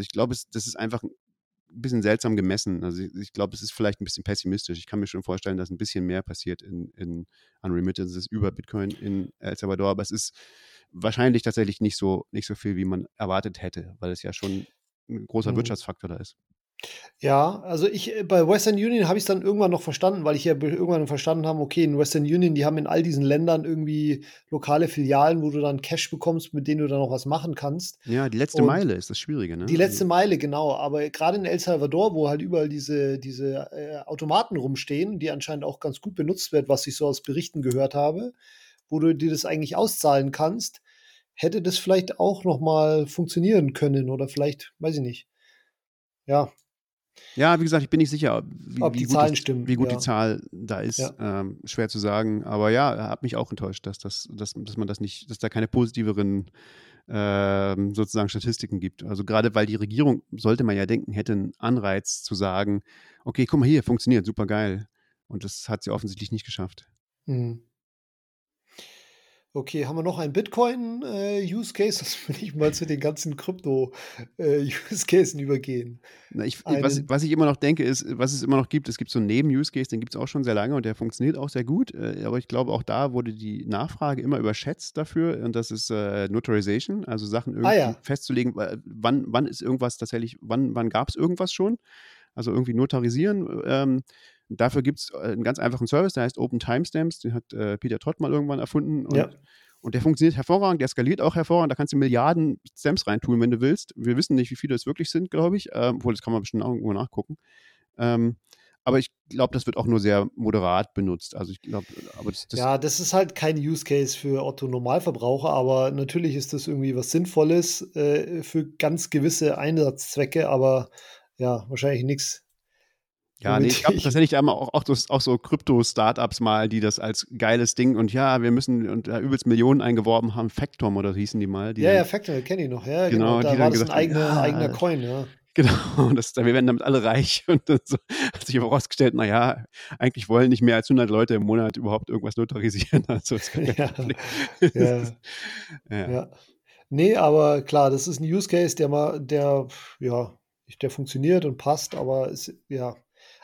[SPEAKER 2] ich glaube, das ist einfach ein bisschen seltsam gemessen. Also ich, ich glaube, es ist vielleicht ein bisschen pessimistisch. Ich kann mir schon vorstellen, dass ein bisschen mehr passiert in, in an Remittances über Bitcoin in El Salvador, aber es ist wahrscheinlich tatsächlich nicht so, nicht so viel, wie man erwartet hätte, weil es ja schon ein großer mhm. Wirtschaftsfaktor da ist.
[SPEAKER 1] Ja, also ich äh, bei Western Union habe ich es dann irgendwann noch verstanden, weil ich ja irgendwann verstanden habe, okay, in Western Union, die haben in all diesen Ländern irgendwie lokale Filialen, wo du dann Cash bekommst, mit denen du dann noch was machen kannst.
[SPEAKER 2] Ja, die letzte Und Meile ist das Schwierige, ne?
[SPEAKER 1] Die letzte Meile, genau. Aber gerade in El Salvador, wo halt überall diese, diese äh, Automaten rumstehen, die anscheinend auch ganz gut benutzt werden, was ich so aus Berichten gehört habe, wo du dir das eigentlich auszahlen kannst, hätte das vielleicht auch noch mal funktionieren können oder vielleicht, weiß ich nicht. Ja.
[SPEAKER 2] Ja, wie gesagt, ich bin nicht sicher, wie,
[SPEAKER 1] Ob die
[SPEAKER 2] wie
[SPEAKER 1] Zahlen
[SPEAKER 2] das,
[SPEAKER 1] stimmen.
[SPEAKER 2] wie gut
[SPEAKER 1] ja.
[SPEAKER 2] die Zahl da ist.
[SPEAKER 1] Ja.
[SPEAKER 2] Ähm, schwer zu sagen. Aber ja, hat mich auch enttäuscht, dass, das, dass, dass man das nicht, dass da keine positiveren ähm, sozusagen Statistiken gibt. Also gerade weil die Regierung, sollte man ja denken, hätte einen Anreiz zu sagen, okay, guck mal hier, funktioniert, super geil. Und das hat sie offensichtlich nicht geschafft.
[SPEAKER 1] Hm. Okay, haben wir noch einen Bitcoin-Use-Case? das will ich mal zu den ganzen Krypto-Use-Cases übergehen.
[SPEAKER 2] Na, ich, was, was, ich immer noch denke, ist, was es immer noch gibt, es gibt so einen Neben-Use-Case, den gibt es auch schon sehr lange und der funktioniert auch sehr gut. Äh, aber ich glaube, auch da wurde die Nachfrage immer überschätzt dafür und das ist äh, Notarization, also Sachen irgendwie
[SPEAKER 1] ah, ja.
[SPEAKER 2] festzulegen, wann, wann ist irgendwas tatsächlich, wann, wann gab es irgendwas schon? Also irgendwie notarisieren. Ähm, Dafür gibt es äh, einen ganz einfachen Service, der heißt Open Timestamps. Den hat äh, Peter Todd mal irgendwann erfunden. Und,
[SPEAKER 1] ja.
[SPEAKER 2] und der funktioniert hervorragend, der skaliert auch hervorragend. Da kannst du Milliarden Stamps reintun, wenn du willst. Wir wissen nicht, wie viele es wirklich sind, glaube ich. Ähm, obwohl, das kann man bestimmt auch irgendwo nachgucken. Ähm, aber ich glaube, das wird auch nur sehr moderat benutzt. Also ich glaube, aber das,
[SPEAKER 1] das ja, das ist halt kein Use Case für Otto Normalverbraucher, aber natürlich ist das irgendwie was Sinnvolles äh, für ganz gewisse Einsatzzwecke, aber ja, wahrscheinlich nichts
[SPEAKER 2] ja, nee, ich glaube tatsächlich einmal auch, auch, auch so Krypto-Startups mal, die das als geiles Ding und ja, wir müssen und da übelst Millionen eingeworben haben, Factom oder hießen die mal. Die
[SPEAKER 1] ja,
[SPEAKER 2] dann,
[SPEAKER 1] ja, Factom, kenne ich noch, ja,
[SPEAKER 2] genau.
[SPEAKER 1] genau. Da war das ein eigener, ja, eigener Coin, ja.
[SPEAKER 2] Genau, das, wir werden damit alle reich und dann so, hat sich aber rausgestellt, naja, eigentlich wollen nicht mehr als 100 Leute im Monat überhaupt irgendwas notarisieren. Also ja,
[SPEAKER 1] ja. ja. ja. Nee, aber klar, das ist ein Use Case, der mal, der, ja, der funktioniert und passt, aber ist, ja,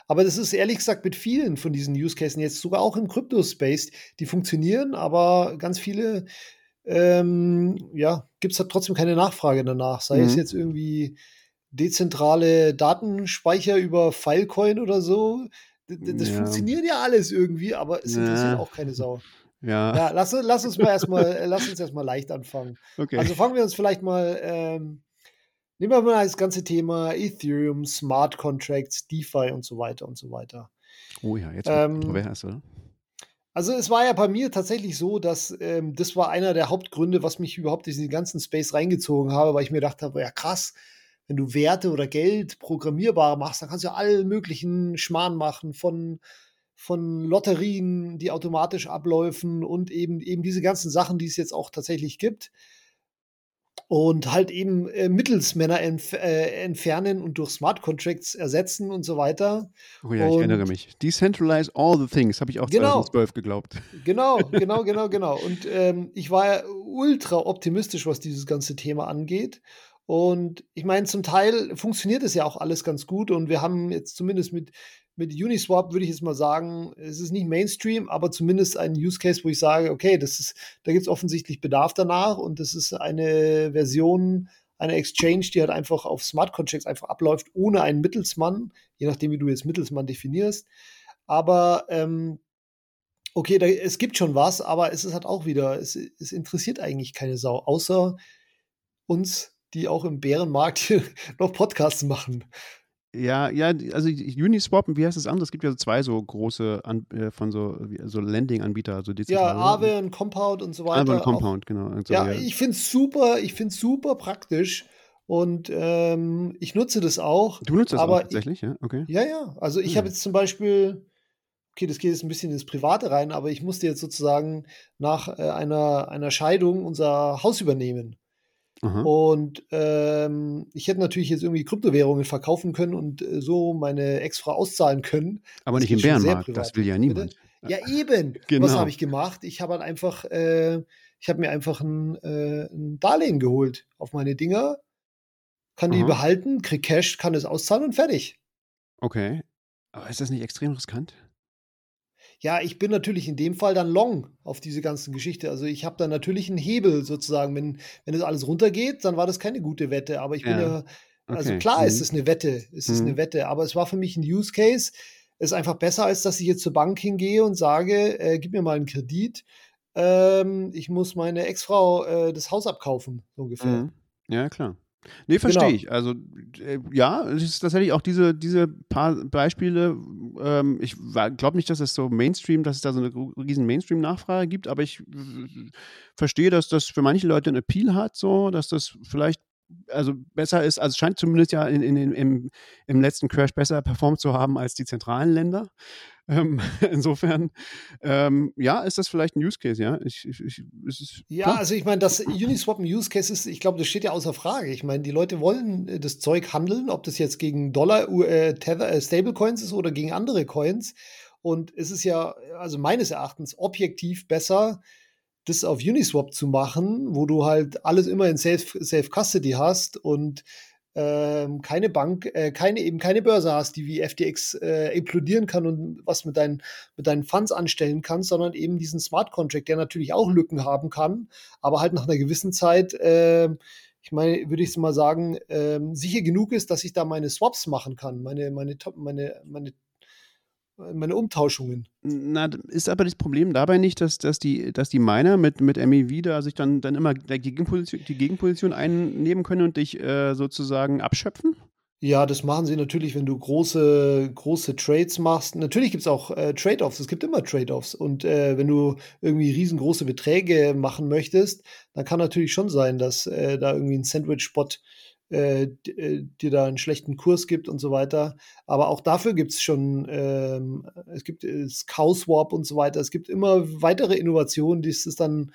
[SPEAKER 1] aber das ist ehrlich gesagt mit vielen von diesen Use Cases jetzt sogar auch im Crypto-Space, die funktionieren, aber ganz viele, ähm, ja, gibt es halt trotzdem keine Nachfrage danach. Sei mhm. es jetzt irgendwie dezentrale Datenspeicher über Filecoin oder so. Das, das ja. funktioniert ja alles irgendwie, aber es interessiert ja. auch keine Sau.
[SPEAKER 2] Ja.
[SPEAKER 1] ja lass, lass, uns mal erstmal, lass uns erstmal leicht anfangen.
[SPEAKER 2] Okay.
[SPEAKER 1] Also fangen wir uns vielleicht mal ähm, Nehmen wir mal das ganze Thema Ethereum, Smart Contracts, DeFi und so weiter und so weiter.
[SPEAKER 2] Oh ja, jetzt ähm, kontrovers, oder?
[SPEAKER 1] Also es war ja bei mir tatsächlich so, dass ähm, das war einer der Hauptgründe, was mich überhaupt in den ganzen Space reingezogen habe, weil ich mir gedacht habe, ja krass, wenn du Werte oder Geld programmierbar machst, dann kannst du ja allen möglichen Schmarrn machen, von, von Lotterien, die automatisch abläufen und eben, eben diese ganzen Sachen, die es jetzt auch tatsächlich gibt und halt eben äh, Mittelsmänner entf äh, entfernen und durch Smart Contracts ersetzen und so weiter.
[SPEAKER 2] Oh ja, und ich erinnere mich. Decentralize all the things, habe ich auch
[SPEAKER 1] genau,
[SPEAKER 2] 2012 geglaubt.
[SPEAKER 1] Genau, genau, genau, genau. Und ähm, ich war ja ultra optimistisch, was dieses ganze Thema angeht. Und ich meine, zum Teil funktioniert es ja auch alles ganz gut und wir haben jetzt zumindest mit mit Uniswap würde ich jetzt mal sagen, es ist nicht Mainstream, aber zumindest ein Use Case, wo ich sage, okay, das ist, da gibt es offensichtlich Bedarf danach und das ist eine Version einer Exchange, die halt einfach auf Smart Contracts einfach abläuft, ohne einen Mittelsmann, je nachdem, wie du jetzt Mittelsmann definierst. Aber ähm, okay, da, es gibt schon was, aber es ist halt auch wieder, es, es interessiert eigentlich keine Sau, außer uns, die auch im Bärenmarkt noch Podcasts machen.
[SPEAKER 2] Ja, ja, also Uniswap und wie heißt das andere? Es gibt ja so zwei so große An äh, von so, so Landing-Anbieter, also
[SPEAKER 1] Ja, Aave und Compound und so weiter.
[SPEAKER 2] Aave und Compound, auch. genau.
[SPEAKER 1] So, ja, ja, ich finde es super, ich finde super praktisch und ähm, ich nutze das auch.
[SPEAKER 2] Du nutzt das auch tatsächlich,
[SPEAKER 1] ich,
[SPEAKER 2] ja? Okay.
[SPEAKER 1] Ja, ja. Also ich hm. habe jetzt zum Beispiel, okay, das geht jetzt ein bisschen ins Private rein, aber ich musste jetzt sozusagen nach äh, einer, einer Scheidung unser Haus übernehmen. Aha. Und ähm, ich hätte natürlich jetzt irgendwie Kryptowährungen verkaufen können und äh, so meine Ex-Frau auszahlen können.
[SPEAKER 2] Aber nicht im Bärenmarkt, das will ja niemand.
[SPEAKER 1] Ja, eben. genau. Was habe ich gemacht? Ich habe halt einfach, äh, ich habe mir einfach ein, äh, ein, Darlehen geholt auf meine Dinger, kann Aha. die behalten, krieg Cash, kann es auszahlen und fertig.
[SPEAKER 2] Okay. Aber ist das nicht extrem riskant?
[SPEAKER 1] Ja, ich bin natürlich in dem Fall dann long auf diese ganzen Geschichte. Also ich habe da natürlich einen Hebel sozusagen. Wenn, wenn das alles runtergeht, dann war das keine gute Wette. Aber ich bin ja, ja also okay. klar mhm. ist es eine Wette, ist es mhm. eine Wette. Aber es war für mich ein Use Case. Ist einfach besser, als dass ich jetzt zur Bank hingehe und sage, äh, gib mir mal einen Kredit. Ähm, ich muss meine Ex-Frau äh, das Haus abkaufen, so ungefähr.
[SPEAKER 2] Mhm. Ja, klar. Nee, verstehe genau. ich. Also, äh, ja, es ist tatsächlich auch diese, diese paar Beispiele. Ähm, ich glaube nicht, dass es so Mainstream, dass es da so eine riesen Mainstream-Nachfrage gibt, aber ich verstehe, dass das für manche Leute einen Appeal hat, so, dass das vielleicht also besser ist, also scheint zumindest ja in, in, in, im, im letzten Crash besser performt zu haben als die zentralen Länder. Ähm, insofern, ähm, ja, ist das vielleicht ein Use Case, ja? Ich, ich, ich,
[SPEAKER 1] ja, also ich meine, dass Uniswap ein Use Case ist, ich glaube, das steht ja außer Frage. Ich meine, die Leute wollen äh, das Zeug handeln, ob das jetzt gegen Dollar, äh, Tether, äh, Stablecoins ist oder gegen andere Coins. Und es ist ja, also meines Erachtens, objektiv besser, das auf Uniswap zu machen, wo du halt alles immer in Safe, Custody hast und ähm, keine Bank, äh, keine eben keine Börse hast, die wie FTX äh, implodieren kann und was mit deinen mit deinen Funds anstellen kann, sondern eben diesen Smart Contract, der natürlich auch Lücken haben kann, aber halt nach einer gewissen Zeit, äh, ich meine, würde ich mal sagen, ähm, sicher genug ist, dass ich da meine Swaps machen kann, meine meine meine meine meine Umtauschungen.
[SPEAKER 2] Na, ist aber das Problem dabei nicht, dass, dass, die, dass die Miner mit, mit MEV da sich dann, dann immer die Gegenposition, die Gegenposition einnehmen können und dich äh, sozusagen abschöpfen?
[SPEAKER 1] Ja, das machen sie natürlich, wenn du große, große Trades machst. Natürlich gibt es auch äh, Trade-offs, es gibt immer Trade-offs. Und äh, wenn du irgendwie riesengroße Beträge machen möchtest, dann kann natürlich schon sein, dass äh, da irgendwie ein Sandwich-Spot äh, äh, dir da einen schlechten Kurs gibt und so weiter. Aber auch dafür gibt es schon, ähm, es gibt das Cow-Swap und so weiter. Es gibt immer weitere Innovationen, die es dann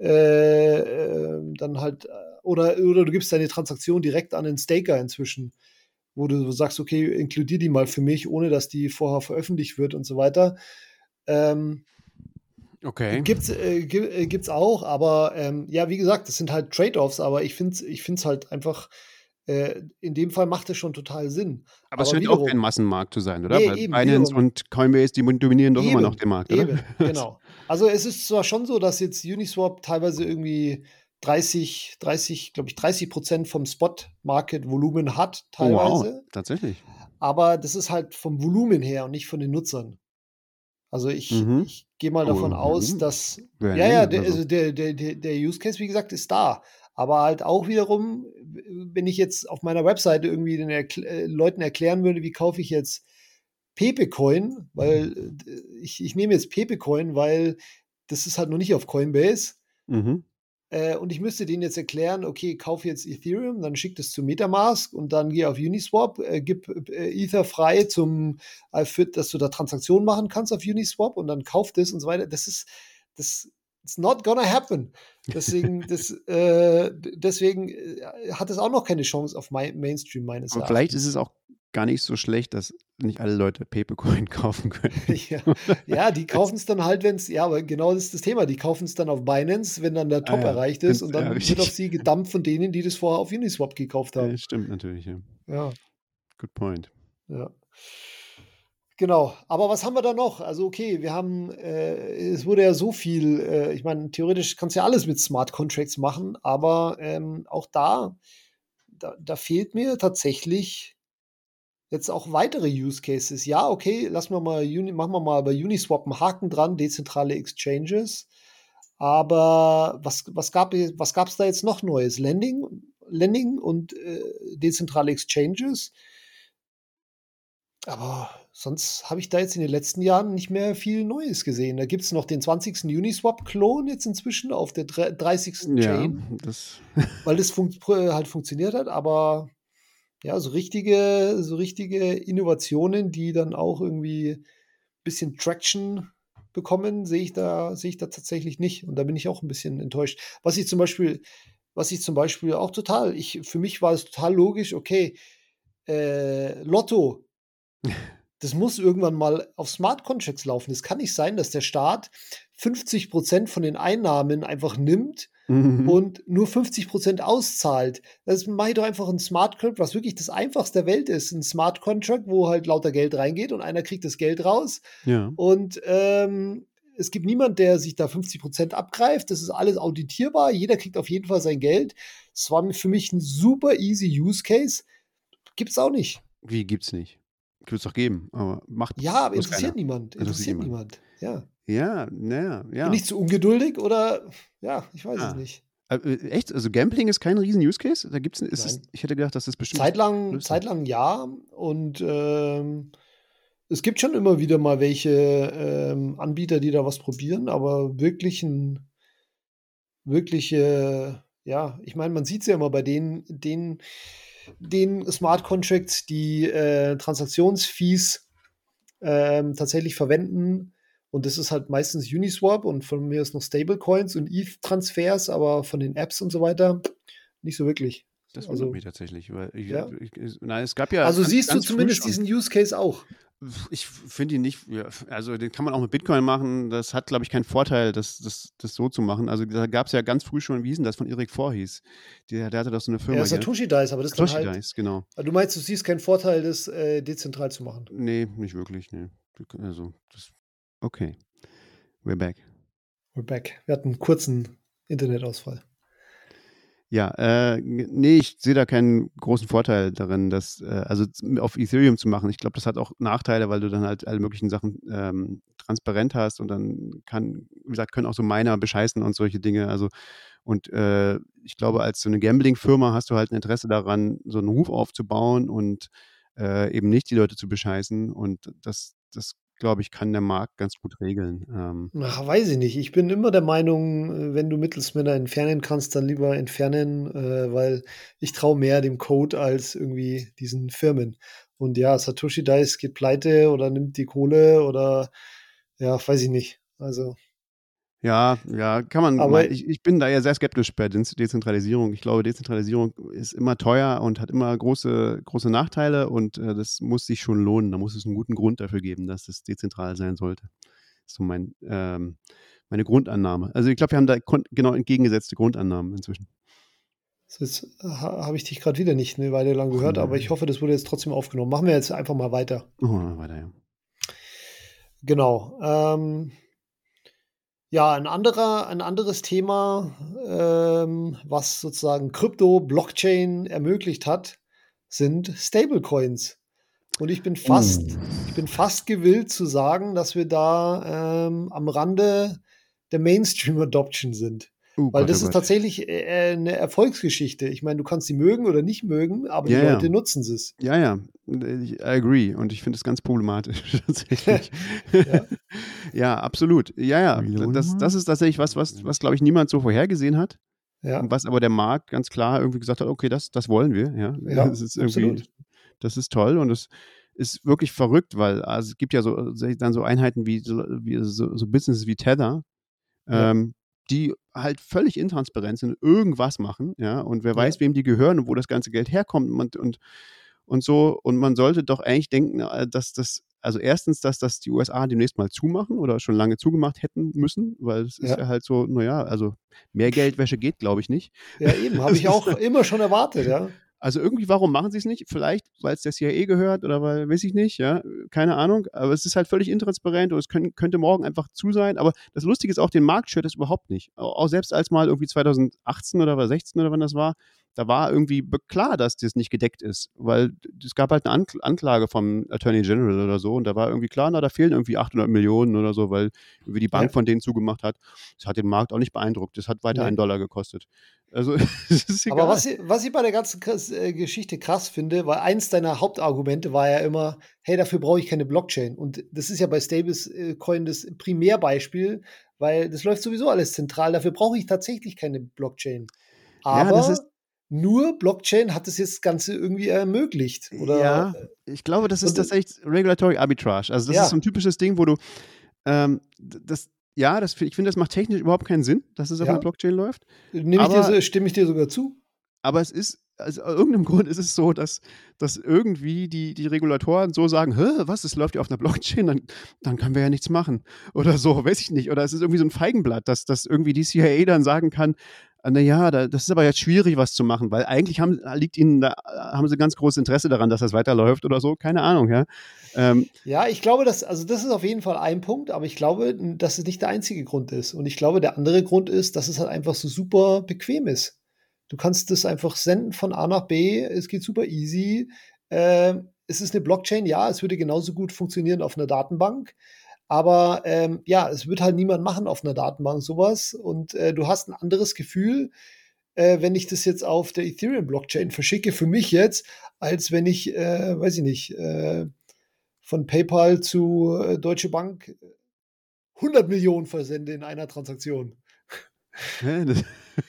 [SPEAKER 1] äh, äh, dann halt, oder, oder du gibst deine Transaktion direkt an den Staker inzwischen, wo du sagst, okay, inkludier die mal für mich, ohne dass die vorher veröffentlicht wird und so weiter. Ähm,
[SPEAKER 2] Okay.
[SPEAKER 1] Gibt's, äh, gibt's auch, aber ähm, ja, wie gesagt, das sind halt Trade-offs, aber ich finde es ich find's halt einfach, äh, in dem Fall macht es schon total Sinn.
[SPEAKER 2] Aber, aber es scheint wiederum, auch kein Massenmarkt zu sein, oder? Nee, Weil eben, Binance wiederum. und Coinbase, die dominieren doch eben, immer noch den Markt, oder? Eben,
[SPEAKER 1] genau. Also es ist zwar schon so, dass jetzt Uniswap teilweise irgendwie 30, 30, glaube ich, 30 Prozent vom Spot-Market-Volumen hat, teilweise.
[SPEAKER 2] Wow, tatsächlich.
[SPEAKER 1] Aber das ist halt vom Volumen her und nicht von den Nutzern. Also ich, mhm. ich gehe mal davon oh, aus, dass ja, ja, der, also der, der, der Use Case, wie gesagt, ist da. Aber halt auch wiederum, wenn ich jetzt auf meiner Webseite irgendwie den Erkl äh, Leuten erklären würde, wie kaufe ich jetzt Pepecoin, weil äh, ich, ich nehme jetzt Pepecoin, weil das ist halt noch nicht auf Coinbase. Mhm. Äh, und ich müsste denen jetzt erklären, okay, kauf jetzt Ethereum, dann schick das zu Metamask und dann geh auf Uniswap, äh, gib äh, Ether frei zum, äh, für, dass du da Transaktionen machen kannst auf Uniswap und dann kauf das und so weiter. Das ist, das, it's not gonna happen. Deswegen, das, äh, deswegen äh, hat es auch noch keine Chance auf Mainstream meines
[SPEAKER 2] Erachtens. Vielleicht ist es auch gar nicht so schlecht, dass nicht alle Leute Papercoin kaufen können.
[SPEAKER 1] ja, ja, die kaufen es dann halt, wenn es, ja, aber genau das ist das Thema. Die kaufen es dann auf Binance, wenn dann der Top ah, ja. erreicht ist und dann ja, wird auf sie gedampft von denen, die das vorher auf Uniswap gekauft haben.
[SPEAKER 2] Stimmt natürlich, ja.
[SPEAKER 1] Ja.
[SPEAKER 2] Good point.
[SPEAKER 1] Ja. Genau, aber was haben wir da noch? Also okay, wir haben, äh, es wurde ja so viel, äh, ich meine, theoretisch kannst du ja alles mit Smart Contracts machen, aber ähm, auch da, da, da fehlt mir tatsächlich Jetzt auch weitere Use Cases. Ja, okay, lassen wir mal, Uni, machen wir mal bei Uniswap einen Haken dran, dezentrale Exchanges. Aber was, was gab es was gab's da jetzt noch Neues? Lending, Lending und äh, dezentrale Exchanges. Aber sonst habe ich da jetzt in den letzten Jahren nicht mehr viel Neues gesehen. Da gibt es noch den 20. Uniswap-Klon jetzt inzwischen auf der 30. Chain. Ja, das weil das fun halt funktioniert hat, aber ja, so richtige, so richtige Innovationen, die dann auch irgendwie ein bisschen Traction bekommen, sehe ich da, sehe ich da tatsächlich nicht. Und da bin ich auch ein bisschen enttäuscht. Was ich zum Beispiel, was ich zum Beispiel auch total, ich, für mich war es total logisch, okay, äh, Lotto, das muss irgendwann mal auf Smart Contracts laufen. Es kann nicht sein, dass der Staat 50 Prozent von den Einnahmen einfach nimmt mhm. und nur 50 Prozent auszahlt. Das mache ich doch einfach ein Smart Contract, was wirklich das einfachste der Welt ist. Ein Smart Contract, wo halt lauter Geld reingeht und einer kriegt das Geld raus.
[SPEAKER 2] Ja.
[SPEAKER 1] Und ähm, es gibt niemand, der sich da 50 Prozent abgreift. Das ist alles auditierbar. Jeder kriegt auf jeden Fall sein Geld. Es war für mich ein super easy Use Case. Gibt es auch nicht.
[SPEAKER 2] Wie gibt's nicht? Gibt es doch geben, aber macht
[SPEAKER 1] Ja, aber interessiert keiner. niemand. Interessiert, interessiert niemand. niemand. Ja.
[SPEAKER 2] Ja, naja, ja.
[SPEAKER 1] Bin ich zu ungeduldig oder ja, ich weiß ah. es nicht.
[SPEAKER 2] Äh, äh, echt? Also Gambling ist kein riesen Use Case? Da gibt's ist es, ich hätte gedacht, das ist bestimmt.
[SPEAKER 1] Zeitlang, zeitlang ja. Und ähm, es gibt schon immer wieder mal welche ähm, Anbieter, die da was probieren, aber wirklich ein wirkliche, ja, ich meine, man sieht es ja immer bei den, den, den Smart Contracts, die äh, Transaktionsfees ähm, tatsächlich verwenden. Und das ist halt meistens Uniswap und von mir ist noch Stablecoins und ETH-Transfers, aber von den Apps und so weiter nicht so wirklich.
[SPEAKER 2] Das wundert also, mich tatsächlich, weil ich, ja. ich, ich, nein, es gab ja.
[SPEAKER 1] Also ganz, siehst du zumindest diesen Use Case auch.
[SPEAKER 2] Ich finde ihn nicht, also den kann man auch mit Bitcoin machen. Das hat, glaube ich, keinen Vorteil, das, das, das so zu machen. Also da gab es ja ganz früh schon, wie hieß denn das von Erik Vorhieß? Der, der hatte doch so eine Firma. Ja,
[SPEAKER 1] Satoshi Dice, aber das
[SPEAKER 2] Satoshi
[SPEAKER 1] dann halt,
[SPEAKER 2] Dice, genau.
[SPEAKER 1] Du meinst, du siehst keinen Vorteil, das äh, dezentral zu machen?
[SPEAKER 2] Nee, nicht wirklich, nee. Also, das, okay. We're back.
[SPEAKER 1] We're back. Wir hatten einen kurzen Internetausfall.
[SPEAKER 2] Ja, äh, nee, ich sehe da keinen großen Vorteil darin, das äh, also auf Ethereum zu machen. Ich glaube, das hat auch Nachteile, weil du dann halt alle möglichen Sachen ähm, transparent hast und dann kann, wie gesagt, können auch so Miner bescheißen und solche Dinge. Also und äh, ich glaube, als so eine Gambling-Firma hast du halt ein Interesse daran, so einen Ruf aufzubauen und äh, eben nicht die Leute zu bescheißen. Und das, das glaube ich, kann der Markt ganz gut regeln.
[SPEAKER 1] Ähm. Ach, weiß ich nicht. Ich bin immer der Meinung, äh, wenn du Mittelsmänner entfernen kannst, dann lieber entfernen, äh, weil ich traue mehr dem Code als irgendwie diesen Firmen. Und ja, Satoshi Dice geht pleite oder nimmt die Kohle oder ja, weiß ich nicht. Also.
[SPEAKER 2] Ja, ja, kann man. Aber mal, ich, ich bin da ja sehr skeptisch bei Dezentralisierung. Ich glaube, Dezentralisierung ist immer teuer und hat immer große, große Nachteile und äh, das muss sich schon lohnen. Da muss es einen guten Grund dafür geben, dass es dezentral sein sollte. Das ist so mein, ähm, meine Grundannahme. Also ich glaube, wir haben da genau entgegengesetzte Grundannahmen inzwischen.
[SPEAKER 1] Jetzt habe ich dich gerade wieder nicht eine Weile lang gehört, oh aber ich hoffe, das wurde jetzt trotzdem aufgenommen. Machen wir jetzt einfach mal weiter.
[SPEAKER 2] Oh, weiter, ja.
[SPEAKER 1] Genau. Ähm, ja, ein anderer, ein anderes Thema, ähm, was sozusagen Krypto, Blockchain ermöglicht hat, sind Stablecoins. Und ich bin fast, mm. ich bin fast gewillt zu sagen, dass wir da ähm, am Rande der Mainstream-Adoption sind. Uh, Weil das oh ist tatsächlich äh, eine Erfolgsgeschichte. Ich meine, du kannst sie mögen oder nicht mögen, aber ja, die Leute ja. nutzen es.
[SPEAKER 2] Ja, ja, I agree. Und ich finde es ganz problematisch tatsächlich. ja. Ja. absolut. Ja, ja. Das, das ist tatsächlich was, was, was glaube ich, niemand so vorhergesehen hat. Ja. Was aber der Markt ganz klar irgendwie gesagt hat, okay, das, das wollen wir. Ja, ja das ist irgendwie, absolut. das ist toll und das ist wirklich verrückt, weil also es gibt ja so dann so Einheiten wie so, wie, so, so Businesses wie Tether, ähm, die halt völlig intransparent sind, irgendwas machen, ja, und wer weiß, wem die gehören und wo das ganze Geld herkommt und, und, und so. Und man sollte doch eigentlich denken, äh, dass das, also erstens, dass das die USA demnächst mal zumachen oder schon lange zugemacht hätten müssen, weil es ist ja halt so, naja, also mehr Geldwäsche geht, glaube ich, nicht.
[SPEAKER 1] Ja, eben, habe ich auch immer schon erwartet, ja.
[SPEAKER 2] Also irgendwie, warum machen sie es nicht? Vielleicht, weil es der CIA gehört oder weil, weiß ich nicht, ja, keine Ahnung. Aber es ist halt völlig intransparent und es können, könnte morgen einfach zu sein. Aber das Lustige ist auch, den Markt schört es überhaupt nicht. Auch selbst als mal irgendwie 2018 oder 2016 oder wann das war, da war irgendwie klar, dass das nicht gedeckt ist, weil es gab halt eine Anklage vom Attorney General oder so und da war irgendwie klar, na, da fehlen irgendwie 800 Millionen oder so, weil irgendwie die Bank ja. von denen zugemacht hat. Das hat den Markt auch nicht beeindruckt. Das hat weiter ja. einen Dollar gekostet. Also,
[SPEAKER 1] Aber was, was ich bei der ganzen äh, Geschichte krass finde, weil eins deiner Hauptargumente war ja immer, hey, dafür brauche ich keine Blockchain. Und das ist ja bei Stablecoin das Primärbeispiel, weil das läuft sowieso alles zentral. Dafür brauche ich tatsächlich keine Blockchain. Aber ja, nur Blockchain hat das jetzt das Ganze irgendwie ermöglicht. Oder?
[SPEAKER 2] Ja, ich glaube, das ist tatsächlich Regulatory Arbitrage. Also das ja. ist so ein typisches Ding, wo du ähm, das, ja, das, ich finde, das macht technisch überhaupt keinen Sinn, dass es auf einer Blockchain läuft.
[SPEAKER 1] Ich dir, stimme ich dir sogar zu.
[SPEAKER 2] Aber es ist, also aus irgendeinem Grund ist es so, dass, dass irgendwie die, die Regulatoren so sagen, was, es läuft ja auf einer Blockchain, dann, dann können wir ja nichts machen. Oder so, weiß ich nicht. Oder es ist irgendwie so ein Feigenblatt, dass, dass irgendwie die CIA dann sagen kann, naja, da, das ist aber jetzt schwierig, was zu machen, weil eigentlich haben, liegt ihnen da, haben sie ganz großes Interesse daran, dass das weiterläuft oder so. Keine Ahnung, ja.
[SPEAKER 1] Ähm, ja, ich glaube, dass, also das ist auf jeden Fall ein Punkt, aber ich glaube, dass es nicht der einzige Grund ist. Und ich glaube, der andere Grund ist, dass es halt einfach so super bequem ist. Du kannst das einfach senden von A nach B, es geht super easy. Äh, es ist eine Blockchain, ja, es würde genauso gut funktionieren auf einer Datenbank. Aber ähm, ja, es wird halt niemand machen auf einer Datenbank sowas. Und äh, du hast ein anderes Gefühl, äh, wenn ich das jetzt auf der Ethereum-Blockchain verschicke, für mich jetzt, als wenn ich, äh, weiß ich nicht, äh, von PayPal zu äh, Deutsche Bank 100 Millionen versende in einer Transaktion.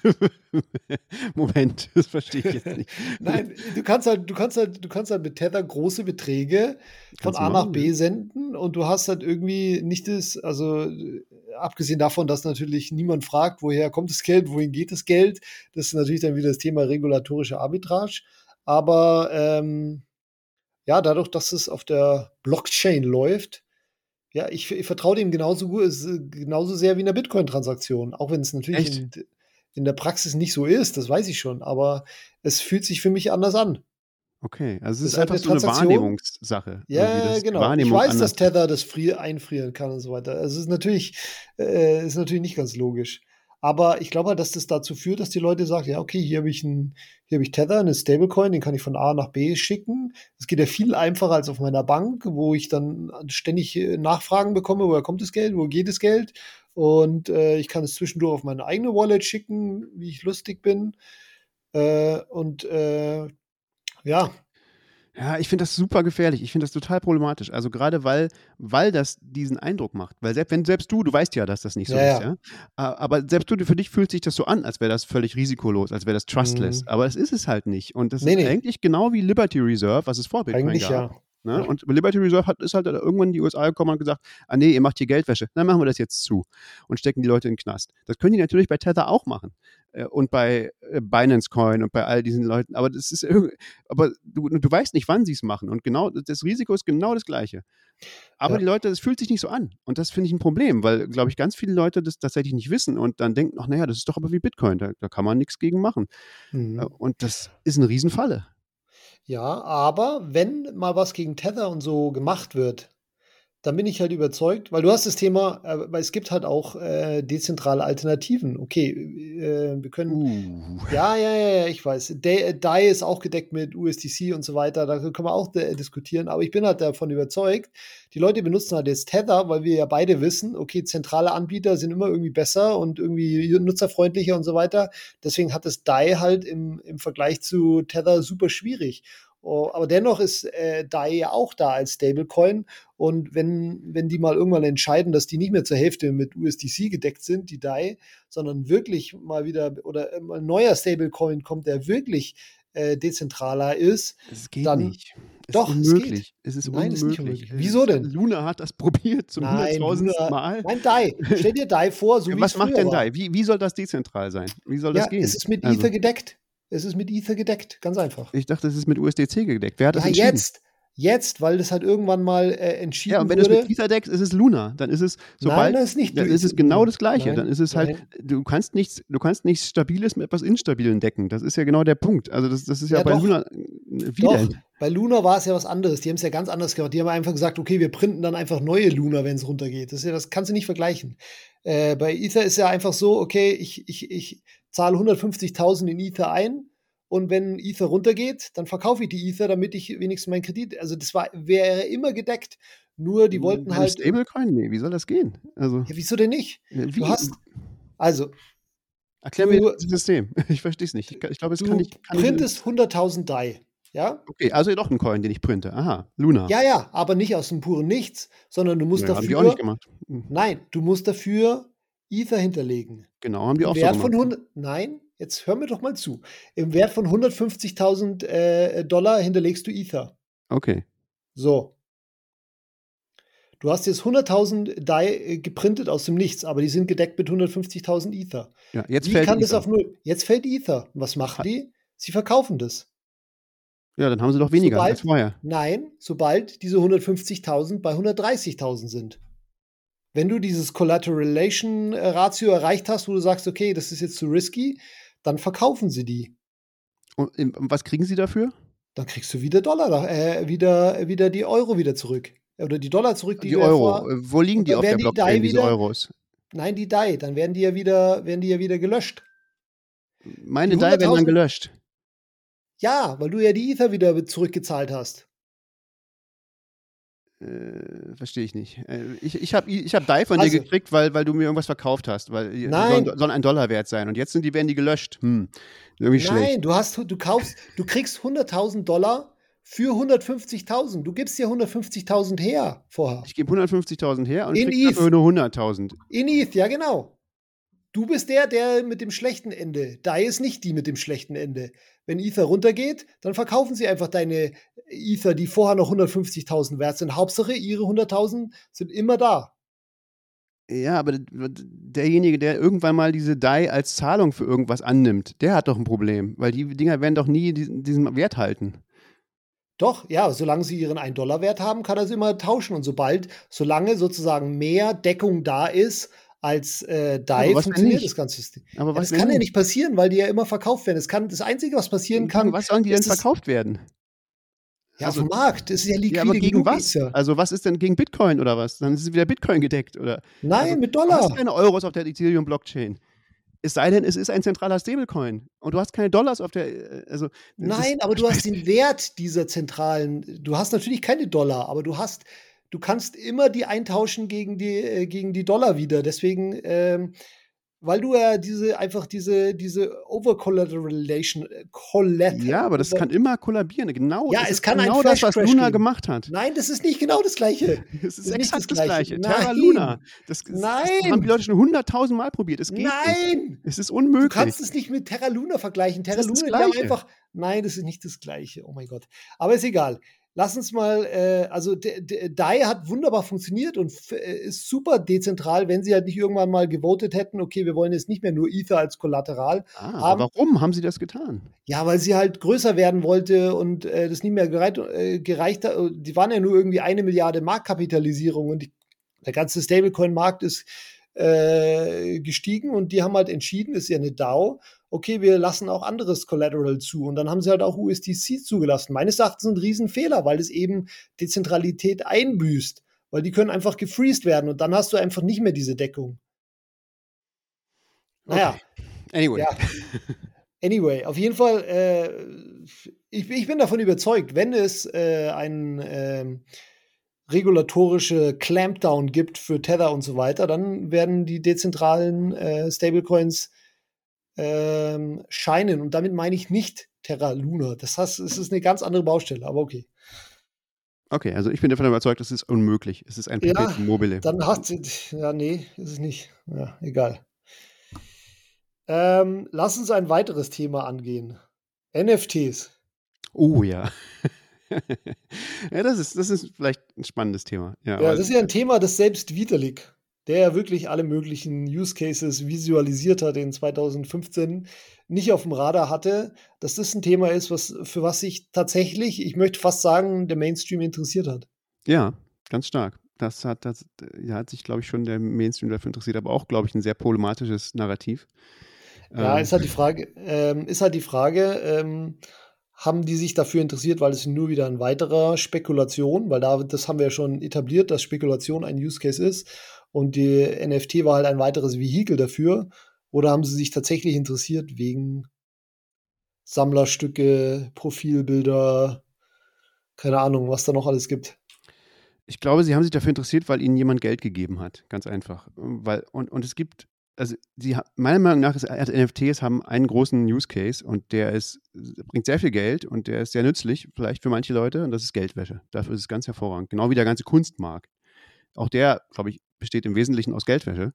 [SPEAKER 2] Moment, das verstehe ich jetzt nicht.
[SPEAKER 1] Nein, du kannst halt, du kannst halt, du kannst halt mit Tether große Beträge von A nach B senden und du hast halt irgendwie nicht das, also abgesehen davon, dass natürlich niemand fragt, woher kommt das Geld, wohin geht das Geld. Das ist natürlich dann wieder das Thema regulatorische Arbitrage. Aber ähm, ja, dadurch, dass es auf der Blockchain läuft, ja, ich, ich vertraue dem genauso, genauso sehr wie in der Bitcoin-Transaktion. Auch wenn es natürlich in, in, der Praxis nicht so ist, das weiß ich schon. Aber es fühlt sich für mich anders an.
[SPEAKER 2] Okay, also es ist, ist einfach so eine Wahrnehmungssache.
[SPEAKER 1] Ja, genau. Wahrnehmung ich weiß, dass Tether das einfrieren kann und so weiter. Also es ist natürlich, äh, ist natürlich nicht ganz logisch. Aber ich glaube halt, dass das dazu führt, dass die Leute sagen, ja, okay, hier habe ich ein, hier habe ich Tether, eine Stablecoin, den kann ich von A nach B schicken. Das geht ja viel einfacher als auf meiner Bank, wo ich dann ständig äh, Nachfragen bekomme, woher kommt das Geld, wo geht das Geld? Und äh, ich kann es zwischendurch auf meine eigene Wallet schicken, wie ich lustig bin. Äh, und äh, ja,
[SPEAKER 2] ja, ich finde das super gefährlich. Ich finde das total problematisch. Also gerade weil, weil das diesen Eindruck macht. Weil selbst wenn selbst du, du weißt ja, dass das nicht so ja, ist, ja. Aber selbst du, für dich fühlt sich das so an, als wäre das völlig risikolos, als wäre das trustless. Mhm. Aber das ist es halt nicht. Und das nee, ist nee. eigentlich genau wie Liberty Reserve, was es vor Bitcoin eigentlich gab. Ja. Ne? Und Liberty Reserve hat, ist halt irgendwann in die USA gekommen und gesagt, ah nee, ihr macht hier Geldwäsche, dann machen wir das jetzt zu und stecken die Leute in den Knast. Das können die natürlich bei Tether auch machen äh, und bei äh, Binance Coin und bei all diesen Leuten, aber das ist aber du, du weißt nicht, wann sie es machen und genau das Risiko ist genau das gleiche. Aber ja. die Leute, das fühlt sich nicht so an und das finde ich ein Problem, weil glaube ich ganz viele Leute das tatsächlich nicht wissen und dann denken, ach naja, das ist doch aber wie Bitcoin, da, da kann man nichts gegen machen. Mhm. Äh, und das ist eine Riesenfalle.
[SPEAKER 1] Ja, aber wenn mal was gegen Tether und so gemacht wird, dann bin ich halt überzeugt, weil du hast das Thema, äh, weil es gibt halt auch äh, dezentrale Alternativen. Okay, äh, wir können. Uh. Ja, ja, ja, ja, ich weiß. DAI äh, ist auch gedeckt mit USDC und so weiter. Da können wir auch äh, diskutieren. Aber ich bin halt davon überzeugt, die Leute benutzen halt jetzt Tether, weil wir ja beide wissen, okay, zentrale Anbieter sind immer irgendwie besser und irgendwie nutzerfreundlicher und so weiter. Deswegen hat das DAI halt im, im Vergleich zu Tether super schwierig. Oh, aber dennoch ist äh, DAI ja auch da als Stablecoin. Und wenn, wenn die mal irgendwann entscheiden, dass die nicht mehr zur Hälfte mit USDC gedeckt sind, die DAI, sondern wirklich mal wieder oder äh, ein neuer Stablecoin kommt, der wirklich äh, dezentraler ist,
[SPEAKER 2] es geht dann, nicht.
[SPEAKER 1] Es doch, ist unmöglich.
[SPEAKER 2] Es, es ist Nein, unmöglich. Ist nicht unmöglich.
[SPEAKER 1] Wieso denn?
[SPEAKER 2] Luna hat das probiert zum hunderttausendsten Mal.
[SPEAKER 1] Nein, DAI. Stell dir DAI vor, so ja,
[SPEAKER 2] wie Was macht denn DAI? Wie, wie soll das dezentral sein? Wie soll das ja, gehen?
[SPEAKER 1] Es ist mit also. Ether gedeckt. Es ist mit Ether gedeckt, ganz einfach.
[SPEAKER 2] Ich dachte, es ist mit USDC gedeckt. Wer hat das
[SPEAKER 1] ja, entschieden? jetzt. Jetzt, weil das halt irgendwann mal äh, entschieden wurde. Ja, und wenn
[SPEAKER 2] wurde.
[SPEAKER 1] du
[SPEAKER 2] es mit Ether deckst, ist es Luna. Dann ist es, sobald. Nein, das ist nicht. Dann ist es genau das Gleiche. Nein, dann ist es halt, nein. du kannst nichts, du kannst nichts Stabiles mit etwas Instabilen decken. Das ist ja genau der Punkt. Also das, das ist ja, ja bei doch. Luna
[SPEAKER 1] wie doch. Denn? Bei Luna war es ja was anderes. Die haben es ja ganz anders gemacht. Die haben einfach gesagt, okay, wir printen dann einfach neue Luna, wenn es runtergeht. Das, ja, das kannst du nicht vergleichen. Äh, bei Ether ist ja einfach so, okay, ich, ich, ich zahle 150.000 in Ether ein und wenn Ether runtergeht, dann verkaufe ich die Ether, damit ich wenigstens meinen Kredit, also das war, wäre immer gedeckt. Nur die wollten Eine halt.
[SPEAKER 2] Stablecoin? Nee, wie soll das gehen? Also,
[SPEAKER 1] ja, wieso denn nicht? Ja, du hast, also.
[SPEAKER 2] Erklär du, mir das System. Ich verstehe es nicht. Ich, ich glaube, es kann nicht.
[SPEAKER 1] Du printest 100.000 DAI. Ja?
[SPEAKER 2] Okay, also doch ein Coin, den ich printe. Aha, Luna.
[SPEAKER 1] Ja, ja, aber nicht aus dem puren Nichts, sondern du musst ja, dafür. Haben die
[SPEAKER 2] auch nicht gemacht.
[SPEAKER 1] Hm. Nein, du musst dafür Ether hinterlegen.
[SPEAKER 2] Genau, haben die auch
[SPEAKER 1] Wert so. Von 100, nein, jetzt hör mir doch mal zu. Im Wert von 150.000 äh, Dollar hinterlegst du Ether.
[SPEAKER 2] Okay.
[SPEAKER 1] So. Du hast jetzt 100.000 DAI äh, geprintet aus dem Nichts, aber die sind gedeckt mit 150.000 Ether.
[SPEAKER 2] Ja, jetzt
[SPEAKER 1] Wie
[SPEAKER 2] fällt
[SPEAKER 1] kann Ether. das auf null? Jetzt fällt Ether. Was machen die? Sie verkaufen das.
[SPEAKER 2] Ja, dann haben sie doch weniger
[SPEAKER 1] sobald,
[SPEAKER 2] als vorher.
[SPEAKER 1] Nein, sobald diese 150.000 bei 130.000 sind. Wenn du dieses Collateralation Ratio erreicht hast, wo du sagst, okay, das ist jetzt zu risky, dann verkaufen sie die.
[SPEAKER 2] Und was kriegen sie dafür?
[SPEAKER 1] Dann kriegst du wieder Dollar, äh, wieder, wieder die Euro wieder zurück. Oder die Dollar zurück,
[SPEAKER 2] die, die Euro. Vor, Wo liegen die auf der Blockchain, die diese Euros?
[SPEAKER 1] Nein, die DAI. Dann werden die ja wieder, werden die ja wieder gelöscht.
[SPEAKER 2] Meine DAI werden dann gelöscht.
[SPEAKER 1] Ja, weil du ja die Ether wieder zurückgezahlt hast.
[SPEAKER 2] Äh, verstehe ich nicht. Äh, ich ich habe ich hab DAI von also, dir gekriegt, weil, weil du mir irgendwas verkauft hast. Weil
[SPEAKER 1] nein.
[SPEAKER 2] Soll, soll ein Dollar wert sein. Und jetzt sind die, werden die gelöscht. Hm. Irgendwie
[SPEAKER 1] nein,
[SPEAKER 2] schlecht.
[SPEAKER 1] du hast, du kaufst, du kriegst 100.000 Dollar für 150.000. Du gibst dir 150.000 her vorher.
[SPEAKER 2] Ich gebe 150.000 her und krieg dafür nur 100.000.
[SPEAKER 1] In ETH, ja genau. Du bist der, der mit dem schlechten Ende. DAI ist nicht die mit dem schlechten Ende. Wenn Ether runtergeht, dann verkaufen sie einfach deine Ether, die vorher noch 150.000 wert sind. Hauptsache, ihre 100.000 sind immer da.
[SPEAKER 2] Ja, aber derjenige, der irgendwann mal diese DAI als Zahlung für irgendwas annimmt, der hat doch ein Problem, weil die Dinger werden doch nie diesen, diesen Wert halten.
[SPEAKER 1] Doch, ja, solange sie ihren 1-Dollar-Wert haben, kann er sie immer tauschen. Und sobald, solange sozusagen mehr Deckung da ist, als äh, DAI funktioniert das ganze System. Aber was ja, das kann ja nicht passieren, weil die ja immer verkauft werden. Das, kann, das Einzige, was passieren kann.
[SPEAKER 2] Was sollen die denn verkauft werden?
[SPEAKER 1] Ja, also, auf dem Markt. Das ist ja liquide. Ja,
[SPEAKER 2] aber gegen was? Ja. Also, was ist denn gegen Bitcoin oder was? Dann ist es wieder Bitcoin gedeckt, oder?
[SPEAKER 1] Nein, also, mit Dollar.
[SPEAKER 2] Du hast keine Euros auf der Ethereum-Blockchain. Es sei denn, es ist ein zentraler Stablecoin und du hast keine Dollars auf der. Äh, also,
[SPEAKER 1] Nein, aber du hast den Wert dieser zentralen. Du hast natürlich keine Dollar, aber du hast du kannst immer die eintauschen gegen die, äh, gegen die Dollar wieder. Deswegen, ähm, weil du ja diese einfach diese diese Overcollateralization
[SPEAKER 2] äh, Ja, aber das kann immer kollabieren. Genau.
[SPEAKER 1] Ja, es kann
[SPEAKER 2] genau das, was Luna geben. gemacht hat.
[SPEAKER 1] Nein, das ist nicht genau das Gleiche.
[SPEAKER 2] Es ist, ist exakt das Gleiche. Das Gleiche. Terra Luna. Das,
[SPEAKER 1] Nein.
[SPEAKER 2] Das haben die Leute schon hunderttausend Mal probiert. Es geht
[SPEAKER 1] Nein.
[SPEAKER 2] Nicht. Es ist unmöglich. Du
[SPEAKER 1] kannst es nicht mit Terra Luna vergleichen. Terra Luna ist einfach. Nein, das ist nicht das Gleiche. Oh mein Gott. Aber ist egal lass uns mal, äh, also DAI hat wunderbar funktioniert und äh, ist super dezentral, wenn sie halt nicht irgendwann mal gewotet hätten, okay, wir wollen jetzt nicht mehr nur Ether als Kollateral.
[SPEAKER 2] Ah, haben. warum haben sie das getan?
[SPEAKER 1] Ja, weil sie halt größer werden wollte und äh, das nicht mehr gereicht, äh, gereicht hat. Die waren ja nur irgendwie eine Milliarde Marktkapitalisierung und die, der ganze Stablecoin-Markt ist äh, gestiegen und die haben halt entschieden, ist ja eine DAO, okay, wir lassen auch anderes Collateral zu. Und dann haben sie halt auch USDC zugelassen. Meines Erachtens ein Riesenfehler, weil es eben Dezentralität einbüßt. Weil die können einfach gefreezed werden und dann hast du einfach nicht mehr diese Deckung.
[SPEAKER 2] Naja. Okay. Anyway. Ja.
[SPEAKER 1] Anyway, auf jeden Fall, äh, ich, ich, bin davon überzeugt, wenn es äh, ein äh, regulatorische Clampdown gibt für Tether und so weiter, dann werden die dezentralen äh, Stablecoins ähm, scheinen. Und damit meine ich nicht Terra Luna. Das heißt, es ist eine ganz andere Baustelle, aber okay.
[SPEAKER 2] Okay, also ich bin davon überzeugt, das ist unmöglich. Es ist ein
[SPEAKER 1] ja, mobile. Dann hat ja, nee, ist es nicht. Ja, egal. Ähm, lass uns ein weiteres Thema angehen. NFTs.
[SPEAKER 2] Oh ja. ja, das ist, das ist vielleicht ein spannendes Thema. Ja,
[SPEAKER 1] ja das ist ja ein Thema, das selbst widerlich der ja wirklich alle möglichen Use Cases visualisiert hat in 2015, nicht auf dem Radar hatte, dass das ein Thema ist, was, für was sich tatsächlich, ich möchte fast sagen, der Mainstream interessiert hat.
[SPEAKER 2] Ja, ganz stark. Das hat, das, ja, hat sich, glaube ich, schon der Mainstream dafür interessiert, aber auch, glaube ich, ein sehr problematisches Narrativ.
[SPEAKER 1] Ja, ähm. ist halt die Frage, ähm, ist halt die Frage, ähm, haben die sich dafür interessiert, weil es nur wieder ein weiterer Spekulation, weil da, das haben wir ja schon etabliert, dass Spekulation ein Use Case ist und die NFT war halt ein weiteres Vehikel dafür. Oder haben sie sich tatsächlich interessiert wegen Sammlerstücke, Profilbilder, keine Ahnung, was da noch alles gibt?
[SPEAKER 2] Ich glaube, sie haben sich dafür interessiert, weil ihnen jemand Geld gegeben hat. Ganz einfach. Weil, und, und es gibt, also sie, meiner Meinung nach ist NFTs haben einen großen Use Case und der ist, bringt sehr viel Geld und der ist sehr nützlich, vielleicht für manche Leute, und das ist Geldwäsche. Dafür ist es ganz hervorragend. Genau wie der ganze Kunstmarkt. Auch der, glaube ich, besteht im Wesentlichen aus Geldwäsche.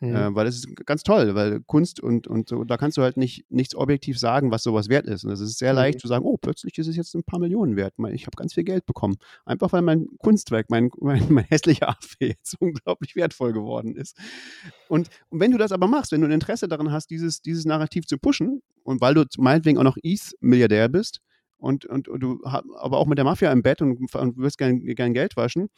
[SPEAKER 2] Mhm. Äh, weil das ist ganz toll, weil Kunst und, und so, da kannst du halt nicht nichts objektiv sagen, was sowas wert ist. Und es ist sehr mhm. leicht zu sagen, oh, plötzlich ist es jetzt ein paar Millionen wert. Ich habe ganz viel Geld bekommen. Einfach weil mein Kunstwerk, mein, mein, mein hässlicher Affe jetzt unglaublich wertvoll geworden ist. Und, und wenn du das aber machst, wenn du ein Interesse daran hast, dieses, dieses Narrativ zu pushen und weil du meinetwegen auch noch ETH-Milliardär bist, und, und, und, du aber auch mit der Mafia im Bett und, und wirst gern, gern Geld waschen,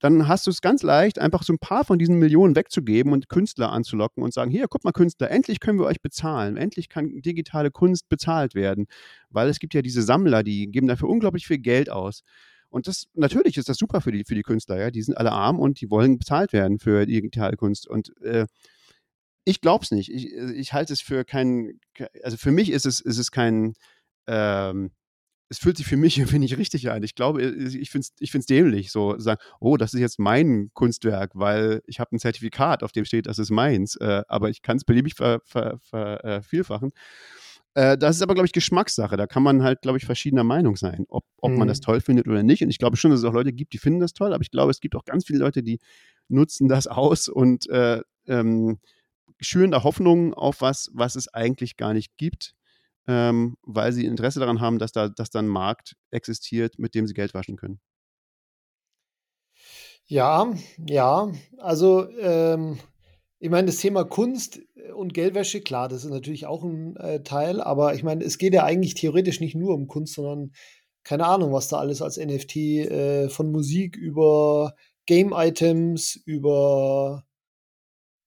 [SPEAKER 2] dann hast du es ganz leicht, einfach so ein paar von diesen Millionen wegzugeben und Künstler anzulocken und sagen, hier, guck mal Künstler, endlich können wir euch bezahlen, endlich kann digitale Kunst bezahlt werden, weil es gibt ja diese Sammler, die geben dafür unglaublich viel Geld aus. Und das, natürlich ist das super für die, für die Künstler, ja, die sind alle arm und die wollen bezahlt werden für digitale Kunst und äh, ich glaube es nicht. Ich, ich halte es für kein, also für mich ist es, ist es kein, ähm, es fühlt sich für mich irgendwie nicht richtig an. Ich glaube, ich finde es ich find's dämlich, so zu sagen, oh, das ist jetzt mein Kunstwerk, weil ich habe ein Zertifikat, auf dem steht, das ist meins, äh, aber ich kann es beliebig vervielfachen. Ver, ver, äh, das ist aber, glaube ich, Geschmackssache. Da kann man halt, glaube ich, verschiedener Meinung sein, ob, ob mhm. man das toll findet oder nicht. Und ich glaube schon, dass es auch Leute gibt, die finden das toll, aber ich glaube, es gibt auch ganz viele Leute, die nutzen das aus und äh, ähm, schüren da Hoffnungen auf was, was es eigentlich gar nicht gibt, ähm, weil sie Interesse daran haben, dass da, dass da ein Markt existiert, mit dem sie Geld waschen können.
[SPEAKER 1] Ja, ja, also ähm, ich meine, das Thema Kunst und Geldwäsche, klar, das ist natürlich auch ein äh, Teil, aber ich meine, es geht ja eigentlich theoretisch nicht nur um Kunst, sondern keine Ahnung, was da alles als NFT äh, von Musik über Game-Items, über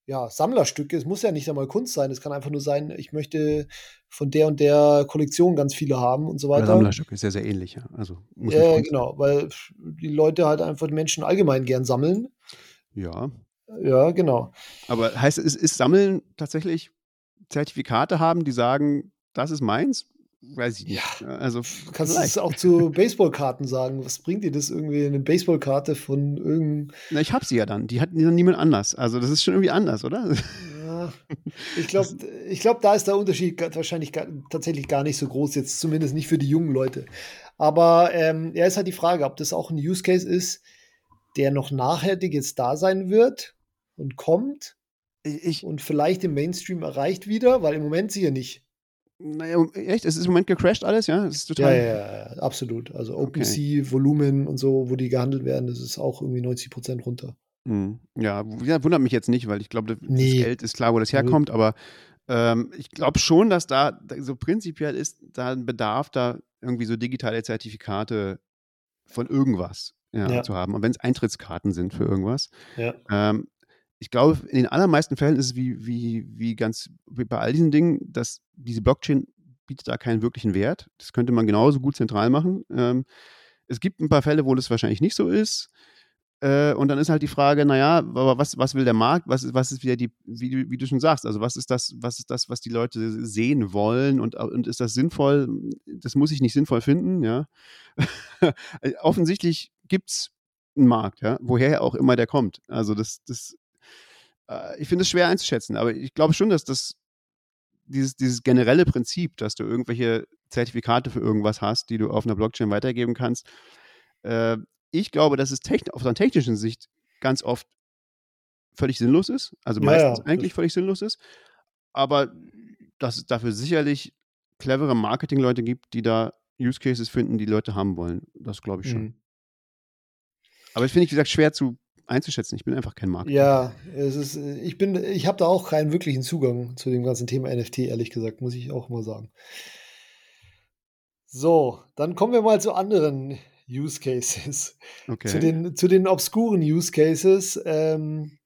[SPEAKER 1] ja, Sammlerstücke. Es muss ja nicht einmal Kunst sein. Es kann einfach nur sein, ich möchte von der und der Kollektion ganz viele haben und so weiter.
[SPEAKER 2] Sammlerstücke ist ja sehr ähnlich, ja. Also,
[SPEAKER 1] ja, genau, weil die Leute halt einfach die Menschen allgemein gern sammeln.
[SPEAKER 2] Ja.
[SPEAKER 1] Ja, genau.
[SPEAKER 2] Aber heißt es, ist Sammeln tatsächlich Zertifikate haben, die sagen, das ist meins? Weiß ich nicht. Ja,
[SPEAKER 1] also kannst du es auch zu Baseballkarten sagen. Was bringt dir das irgendwie eine Baseballkarte von irgendeinem.
[SPEAKER 2] Na, ich habe sie ja dann. Die hat dann niemand anders. Also das ist schon irgendwie anders, oder?
[SPEAKER 1] Ja, ich glaube, ich glaub, da ist der Unterschied wahrscheinlich gar, tatsächlich gar nicht so groß, jetzt zumindest nicht für die jungen Leute. Aber ähm, ja, ist halt die Frage, ob das auch ein Use Case ist, der noch nachhaltig jetzt da sein wird und kommt ich, und vielleicht im Mainstream erreicht wieder, weil im Moment sie ja nicht.
[SPEAKER 2] Naja, echt? Es ist im Moment gecrashed alles, ja?
[SPEAKER 1] Es ist total ja, ja, ja, absolut. Also OpenSea-Volumen okay. und so, wo die gehandelt werden, das ist auch irgendwie 90 Prozent runter.
[SPEAKER 2] Mhm. Ja, wundert mich jetzt nicht, weil ich glaube, das nee. Geld ist klar, wo das herkommt, aber ähm, ich glaube schon, dass da so prinzipiell ist, da ein Bedarf, da irgendwie so digitale Zertifikate von irgendwas ja, ja. zu haben. Und wenn es Eintrittskarten sind für irgendwas. Ja. Ähm, ich glaube, in den allermeisten Fällen ist es wie, wie, wie ganz wie bei all diesen Dingen, dass diese Blockchain bietet da keinen wirklichen Wert. Das könnte man genauso gut zentral machen. Ähm, es gibt ein paar Fälle, wo das wahrscheinlich nicht so ist. Äh, und dann ist halt die Frage, naja, aber was, was will der Markt? Was ist, was ist wieder die, wie, wie du schon sagst, also was ist das, was ist das, was die Leute sehen wollen und, und ist das sinnvoll? Das muss ich nicht sinnvoll finden, ja. Offensichtlich gibt es einen Markt, ja, woher auch immer der kommt. Also das, das äh, ich finde es schwer einzuschätzen, aber ich glaube schon, dass das dieses, dieses generelle Prinzip, dass du irgendwelche Zertifikate für irgendwas hast, die du auf einer Blockchain weitergeben kannst, äh, ich glaube, dass es auf einer technischen Sicht ganz oft völlig sinnlos ist, also ja, meistens ja. eigentlich völlig sinnlos ist, aber dass es dafür sicherlich clevere Marketingleute gibt, die da Use Cases finden, die Leute haben wollen. Das glaube ich schon. Mhm. Aber ich finde, wie gesagt, schwer zu einzuschätzen. Ich bin einfach kein Marketer.
[SPEAKER 1] Ja, es ist, ich bin, ich habe da auch keinen wirklichen Zugang zu dem ganzen Thema NFT, ehrlich gesagt, muss ich auch mal sagen. So, dann kommen wir mal zu anderen Use Cases. Okay. Zu den, zu den obskuren Use Cases. Ähm,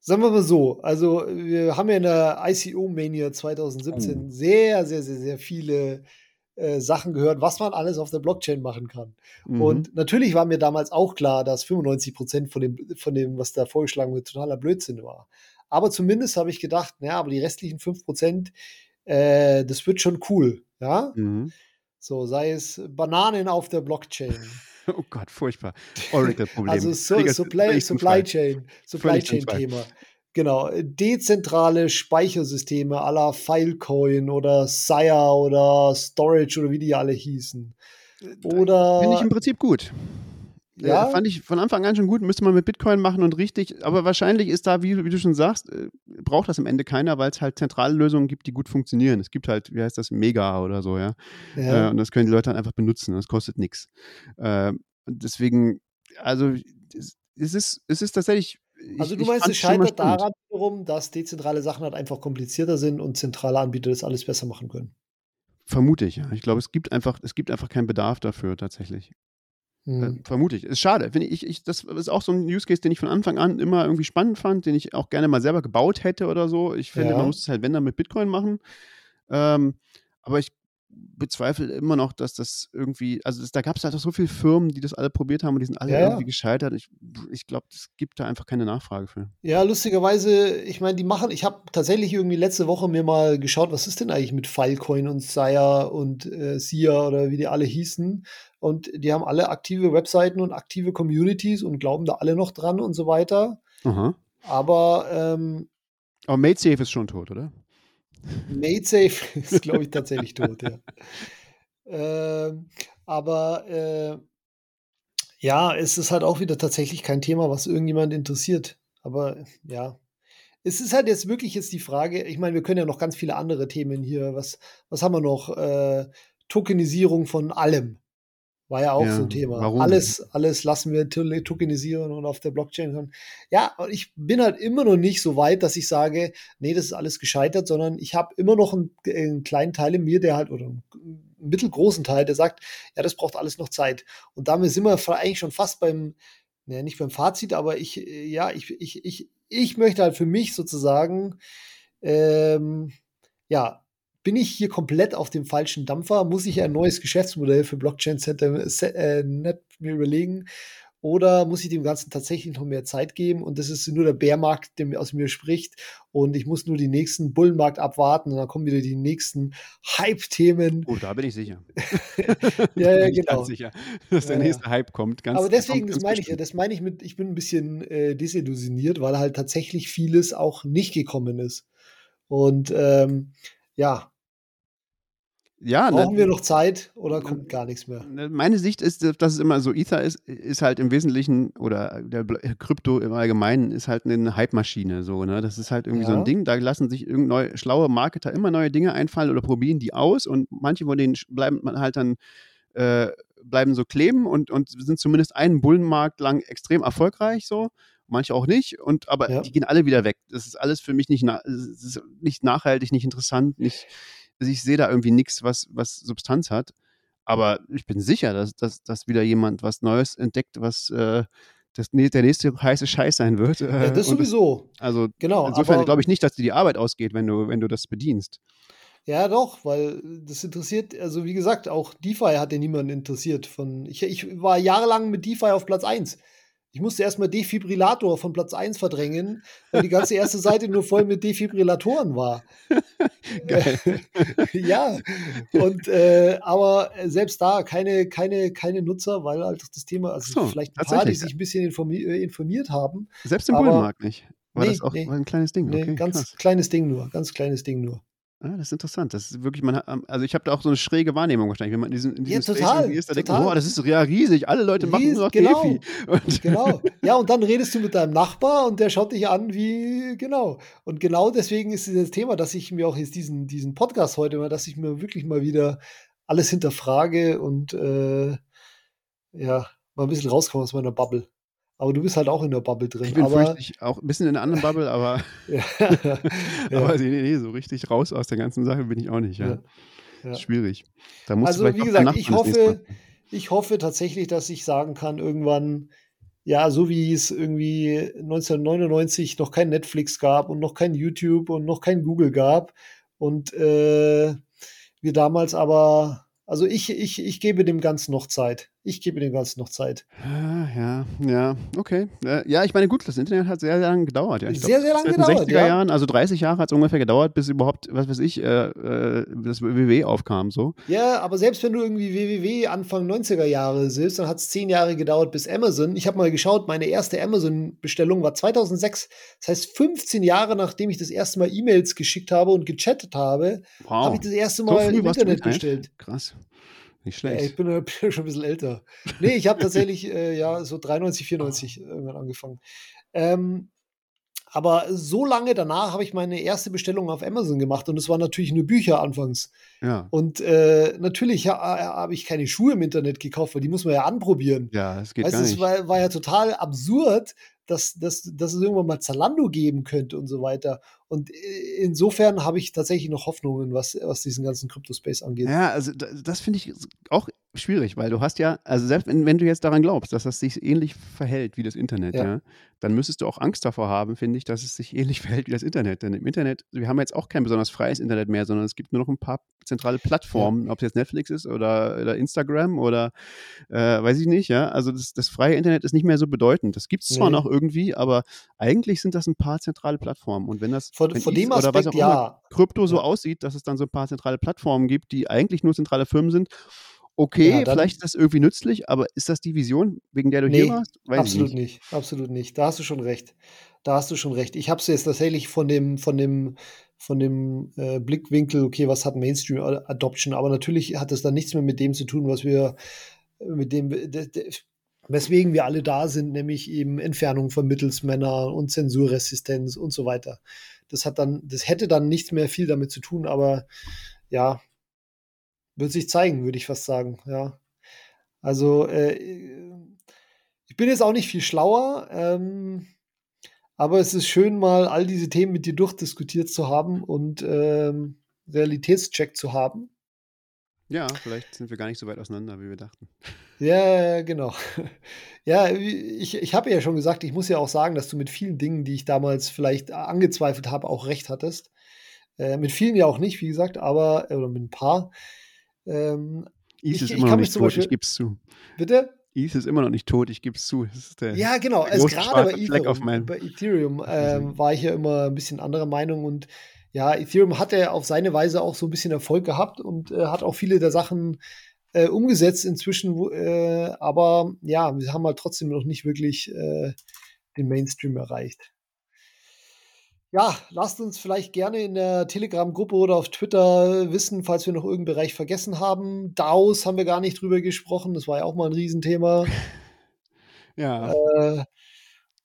[SPEAKER 1] sagen wir mal so, also wir haben ja in der ICO Mania 2017 oh. sehr, sehr, sehr, sehr viele äh, Sachen gehört, was man alles auf der Blockchain machen kann. Mhm. Und natürlich war mir damals auch klar, dass 95 Prozent von dem, von dem, was da vorgeschlagen wird, totaler Blödsinn war. Aber zumindest habe ich gedacht, naja, aber die restlichen 5 Prozent, äh, das wird schon cool. Ja. Mhm. So, sei es Bananen auf der Blockchain.
[SPEAKER 2] Oh Gott, furchtbar. Oracle-Problem.
[SPEAKER 1] also so, Supply, Supply Chain, Supply Chain-Thema. Genau, dezentrale Speichersysteme aller Filecoin oder Sire oder Storage oder wie die alle hießen. Oder.
[SPEAKER 2] Finde ich im Prinzip gut. Äh, ja. fand ich von Anfang an schon gut, müsste man mit Bitcoin machen und richtig, aber wahrscheinlich ist da, wie, wie du schon sagst, äh, braucht das am Ende keiner, weil es halt zentrale Lösungen gibt, die gut funktionieren. Es gibt halt, wie heißt das, Mega oder so, ja. ja. Äh, und das können die Leute dann einfach benutzen, das kostet nichts. Äh, deswegen, also es ist, es ist tatsächlich
[SPEAKER 1] also du meinst, es scheitert daran wiederum, dass dezentrale Sachen halt einfach komplizierter sind und zentrale Anbieter das alles besser machen können.
[SPEAKER 2] Vermute ich, ja. Ich glaube, es gibt einfach, es gibt einfach keinen Bedarf dafür tatsächlich. Mhm. vermute ich. Ist schade. Finde ich, ich, das ist auch so ein Use Case, den ich von Anfang an immer irgendwie spannend fand, den ich auch gerne mal selber gebaut hätte oder so. Ich finde, ja. man muss es halt, wenn dann mit Bitcoin machen. Ähm, aber ich bezweifle immer noch, dass das irgendwie, also das, da gab es halt auch so viele Firmen, die das alle probiert haben und die sind alle ja, irgendwie gescheitert. Ich, ich glaube, es gibt da einfach keine Nachfrage für.
[SPEAKER 1] Ja, lustigerweise, ich meine, die machen, ich habe tatsächlich irgendwie letzte Woche mir mal geschaut, was ist denn eigentlich mit Filecoin und Sire und äh, Sia oder wie die alle hießen. Und die haben alle aktive Webseiten und aktive Communities und glauben da alle noch dran und so weiter. Aha. Aber ähm,
[SPEAKER 2] aber MadeSafe ist schon tot, oder?
[SPEAKER 1] MadeSafe ist, glaube ich, tatsächlich tot, ja. Ähm, aber äh, ja, es ist halt auch wieder tatsächlich kein Thema, was irgendjemand interessiert. Aber ja, es ist halt jetzt wirklich jetzt die Frage, ich meine, wir können ja noch ganz viele andere Themen hier. Was, was haben wir noch? Äh, Tokenisierung von allem. War ja auch ja, so ein Thema. Warum? Alles, alles lassen wir tokenisieren und auf der Blockchain. Ja, ich bin halt immer noch nicht so weit, dass ich sage, nee, das ist alles gescheitert, sondern ich habe immer noch einen, einen, kleinen Teil in mir, der halt, oder einen mittelgroßen Teil, der sagt, ja, das braucht alles noch Zeit. Und damit sind wir eigentlich schon fast beim, naja, nicht beim Fazit, aber ich, ja, ich, ich, ich, ich möchte halt für mich sozusagen, ähm, ja, bin ich hier komplett auf dem falschen Dampfer? Muss ich ein neues Geschäftsmodell für Blockchain Center äh, Net mir überlegen? Oder muss ich dem Ganzen tatsächlich noch mehr Zeit geben? Und das ist nur der Bärmarkt, der aus mir spricht. Und ich muss nur die nächsten Bullenmarkt abwarten. Und dann kommen wieder die nächsten Hype-Themen.
[SPEAKER 2] Oh, da bin ich sicher.
[SPEAKER 1] ja, ja, genau.
[SPEAKER 2] Ganz sicher, dass der ja, nächste Hype kommt.
[SPEAKER 1] Ganz, Aber deswegen, das meine ich ja, das meine ich mit, ich bin ein bisschen äh, desillusioniert, weil halt tatsächlich vieles auch nicht gekommen ist. Und ähm, ja,
[SPEAKER 2] ja,
[SPEAKER 1] ne, Brauchen ne, wir noch Zeit oder kommt gar nichts mehr?
[SPEAKER 2] Ne, meine Sicht ist, dass es immer so Ether ist, ist halt im Wesentlichen oder der Krypto im Allgemeinen ist halt eine Hype-Maschine. So, ne? Das ist halt irgendwie ja. so ein Ding, da lassen sich neue, schlaue Marketer immer neue Dinge einfallen oder probieren die aus und manche von denen bleiben halt dann äh, bleiben so kleben und, und sind zumindest einen Bullenmarkt lang extrem erfolgreich so manche auch nicht. Und aber ja. die gehen alle wieder weg. Das ist alles für mich nicht, na, nicht nachhaltig, nicht interessant, nicht, ich sehe da irgendwie nichts, was, was Substanz hat. Aber ich bin sicher, dass, dass, dass wieder jemand was Neues entdeckt, was äh, das, der nächste heiße Scheiß sein wird.
[SPEAKER 1] Äh, ja, das sowieso.
[SPEAKER 2] Das, also genau, insofern glaube ich nicht, dass dir die Arbeit ausgeht, wenn du, wenn du das bedienst.
[SPEAKER 1] Ja, doch, weil das interessiert, also wie gesagt, auch DeFi hat ja niemanden interessiert. Von, ich, ich war jahrelang mit DeFi auf Platz 1. Ich musste erstmal Defibrillator von Platz 1 verdrängen, weil die ganze erste Seite nur voll mit Defibrillatoren war. Geil. ja, und äh, aber selbst da keine, keine, keine Nutzer, weil halt das Thema, also so, vielleicht ein paar, die sich ein bisschen informi äh, informiert haben.
[SPEAKER 2] Selbst im Bullenmarkt nicht. War nee, das auch nee, ein kleines Ding?
[SPEAKER 1] Nee, okay, ganz krass. kleines Ding nur, ganz kleines Ding nur.
[SPEAKER 2] Ah, das ist interessant. Das ist wirklich, man hat, also ich habe da auch so eine schräge Wahrnehmung wahrscheinlich, wenn man in diesem, in diesem
[SPEAKER 1] ja, total,
[SPEAKER 2] ist, da denkt, boah, das ist ja riesig, alle Leute machen Ries, nur noch
[SPEAKER 1] genau,
[SPEAKER 2] Defi.
[SPEAKER 1] Und genau. Ja, und dann redest du mit deinem Nachbar und der schaut dich an wie, genau. Und genau deswegen ist das Thema, dass ich mir auch jetzt diesen, diesen Podcast heute mal, dass ich mir wirklich mal wieder alles hinterfrage und äh, ja, mal ein bisschen rauskomme aus meiner Bubble. Aber du bist halt auch in der Bubble drin.
[SPEAKER 2] Ich bin
[SPEAKER 1] aber,
[SPEAKER 2] auch ein bisschen in einer anderen Bubble, aber, ja, aber nee, nee, so richtig raus aus der ganzen Sache bin ich auch nicht. Ja. ja. Schwierig.
[SPEAKER 1] also wie gesagt, ich hoffe, ich hoffe tatsächlich, dass ich sagen kann, irgendwann, ja, so wie es irgendwie 1999 noch kein Netflix gab und noch kein YouTube und noch kein Google gab und äh, wir damals aber, also ich, ich, ich gebe dem Ganzen noch Zeit ich gebe dem Ganzen noch Zeit.
[SPEAKER 2] Ah, ja, ja, okay. Äh, ja, ich meine, gut, das Internet hat sehr, sehr lange gedauert. Ja.
[SPEAKER 1] Ich sehr, glaub, sehr lange gedauert.
[SPEAKER 2] In den 60er ja. Jahren, also 30 Jahre hat es ungefähr gedauert, bis überhaupt, was weiß ich, äh, äh das WWW aufkam. So.
[SPEAKER 1] Ja, aber selbst wenn du irgendwie WWW Anfang 90er Jahre siehst, dann hat es 10 Jahre gedauert bis Amazon. Ich habe mal geschaut, meine erste Amazon-Bestellung war 2006. Das heißt, 15 Jahre nachdem ich das erste Mal E-Mails geschickt habe und gechattet habe, wow. habe ich das erste Mal so im Internet bestellt.
[SPEAKER 2] Krass. Nicht schlecht.
[SPEAKER 1] Ja, ich bin, bin, schon ein bisschen älter. Nee, ich habe tatsächlich äh, ja so 93, 94 irgendwann angefangen. Ähm, aber so lange danach habe ich meine erste Bestellung auf Amazon gemacht und es waren natürlich nur Bücher anfangs.
[SPEAKER 2] Ja.
[SPEAKER 1] Und äh, natürlich ha, habe ich keine Schuhe im Internet gekauft, weil die muss man ja anprobieren.
[SPEAKER 2] Ja, das geht weißt, gar nicht.
[SPEAKER 1] Es war, war ja total absurd, dass, dass, dass es irgendwann mal Zalando geben könnte und so weiter. Und äh, insofern habe ich tatsächlich noch Hoffnungen, was, was diesen ganzen Crypto-Space angeht.
[SPEAKER 2] Ja, also das finde ich auch schwierig, weil du hast ja, also selbst wenn, wenn, du jetzt daran glaubst, dass das sich ähnlich verhält wie das Internet, ja. ja. dann müsstest du auch Angst davor haben, finde ich, dass es sich ähnlich verhält wie das Internet. Denn im Internet, wir haben jetzt auch kein besonders freies Internet mehr, sondern es gibt nur noch ein paar zentrale Plattformen, ja. ob es jetzt Netflix ist oder, oder Instagram oder äh, weiß ich nicht, ja. Also das, das, freie Internet ist nicht mehr so bedeutend. Das gibt es zwar nee. noch irgendwie, aber eigentlich sind das ein paar zentrale Plattformen. Und wenn das
[SPEAKER 1] von, von dem Aspekt, oder ja.
[SPEAKER 2] Krypto so aussieht, dass es dann so ein paar zentrale Plattformen gibt, die eigentlich nur zentrale Firmen sind okay, ja, vielleicht ist das irgendwie nützlich, aber ist das die Vision, wegen der du nee, hier warst?
[SPEAKER 1] Weiß absolut nicht. nicht. Absolut nicht. Da hast du schon recht. Da hast du schon recht. Ich habe es jetzt tatsächlich von dem, von dem, von dem äh, Blickwinkel, okay, was hat Mainstream Adoption, aber natürlich hat es dann nichts mehr mit dem zu tun, was wir mit dem weswegen wir alle da sind, nämlich eben Entfernung von Mittelsmännern und Zensurresistenz und so weiter. Das hat dann, das hätte dann nichts mehr viel damit zu tun, aber ja, wird sich zeigen, würde ich fast sagen, ja. Also, äh, ich bin jetzt auch nicht viel schlauer, ähm, aber es ist schön, mal all diese Themen mit dir durchdiskutiert zu haben und ähm, Realitätscheck zu haben.
[SPEAKER 2] Ja, vielleicht sind wir gar nicht so weit auseinander, wie wir dachten.
[SPEAKER 1] Ja, genau. Ja, ich, ich habe ja schon gesagt, ich muss ja auch sagen, dass du mit vielen Dingen, die ich damals vielleicht angezweifelt habe, auch recht hattest. Äh, mit vielen ja auch nicht, wie gesagt, aber, oder mit ein paar.
[SPEAKER 2] Ähm, Is ist immer noch nicht tot, Beispiel, ich gebe es zu.
[SPEAKER 1] Bitte?
[SPEAKER 2] Is ist immer noch nicht tot, ich gebe es zu.
[SPEAKER 1] ja, genau. Also gerade bei Ethereum, bei Ethereum ähm, war ich ja immer ein bisschen anderer Meinung und ja, Ethereum hat ja auf seine Weise auch so ein bisschen Erfolg gehabt und äh, hat auch viele der Sachen äh, umgesetzt inzwischen. Äh, aber ja, wir haben halt trotzdem noch nicht wirklich äh, den Mainstream erreicht. Ja, lasst uns vielleicht gerne in der Telegram-Gruppe oder auf Twitter wissen, falls wir noch irgendeinen Bereich vergessen haben. DAOs haben wir gar nicht drüber gesprochen, das war ja auch mal ein Riesenthema.
[SPEAKER 2] Ja. Äh,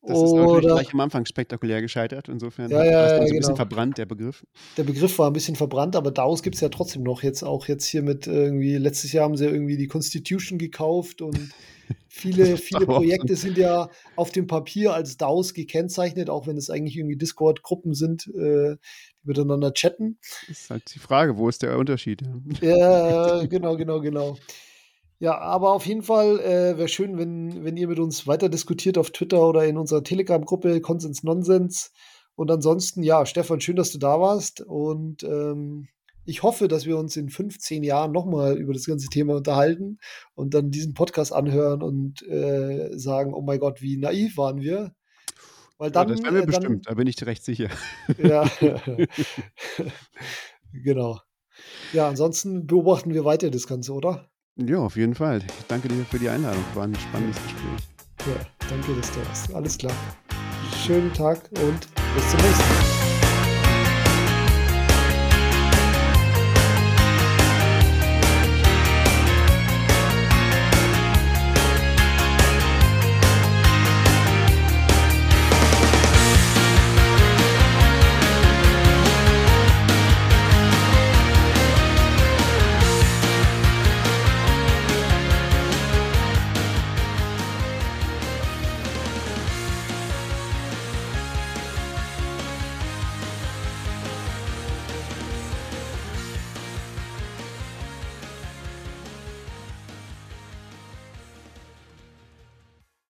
[SPEAKER 2] das ist natürlich gleich am Anfang spektakulär gescheitert. Insofern
[SPEAKER 1] ja, ja,
[SPEAKER 2] ist
[SPEAKER 1] dann
[SPEAKER 2] so ein bisschen genau. verbrannt, der Begriff.
[SPEAKER 1] Der Begriff war ein bisschen verbrannt, aber DAOs gibt es ja trotzdem noch. Jetzt auch jetzt hier mit irgendwie, letztes Jahr haben sie ja irgendwie die Constitution gekauft und viele, viele Projekte sind ja auf dem Papier als DAOs gekennzeichnet, auch wenn es eigentlich irgendwie Discord-Gruppen sind, äh, die miteinander chatten.
[SPEAKER 2] Das ist halt die Frage, wo ist der Unterschied?
[SPEAKER 1] Ja, genau, genau, genau. Ja, aber auf jeden Fall äh, wäre schön, wenn, wenn ihr mit uns weiter diskutiert auf Twitter oder in unserer Telegram-Gruppe Konsens Nonsens. Und ansonsten, ja, Stefan, schön, dass du da warst. Und ähm, ich hoffe, dass wir uns in 15 Jahren nochmal über das ganze Thema unterhalten und dann diesen Podcast anhören und äh, sagen, oh mein Gott, wie naiv waren wir.
[SPEAKER 2] Weil dann, ja, das werden wir äh, dann, bestimmt, da bin ich recht sicher.
[SPEAKER 1] Ja, genau. Ja, ansonsten beobachten wir weiter das Ganze, oder?
[SPEAKER 2] Ja, auf jeden Fall. Ich danke dir für die Einladung. War ein spannendes Gespräch.
[SPEAKER 1] Ja, danke, dass du warst. Alles klar. Schönen Tag und bis zum nächsten Mal.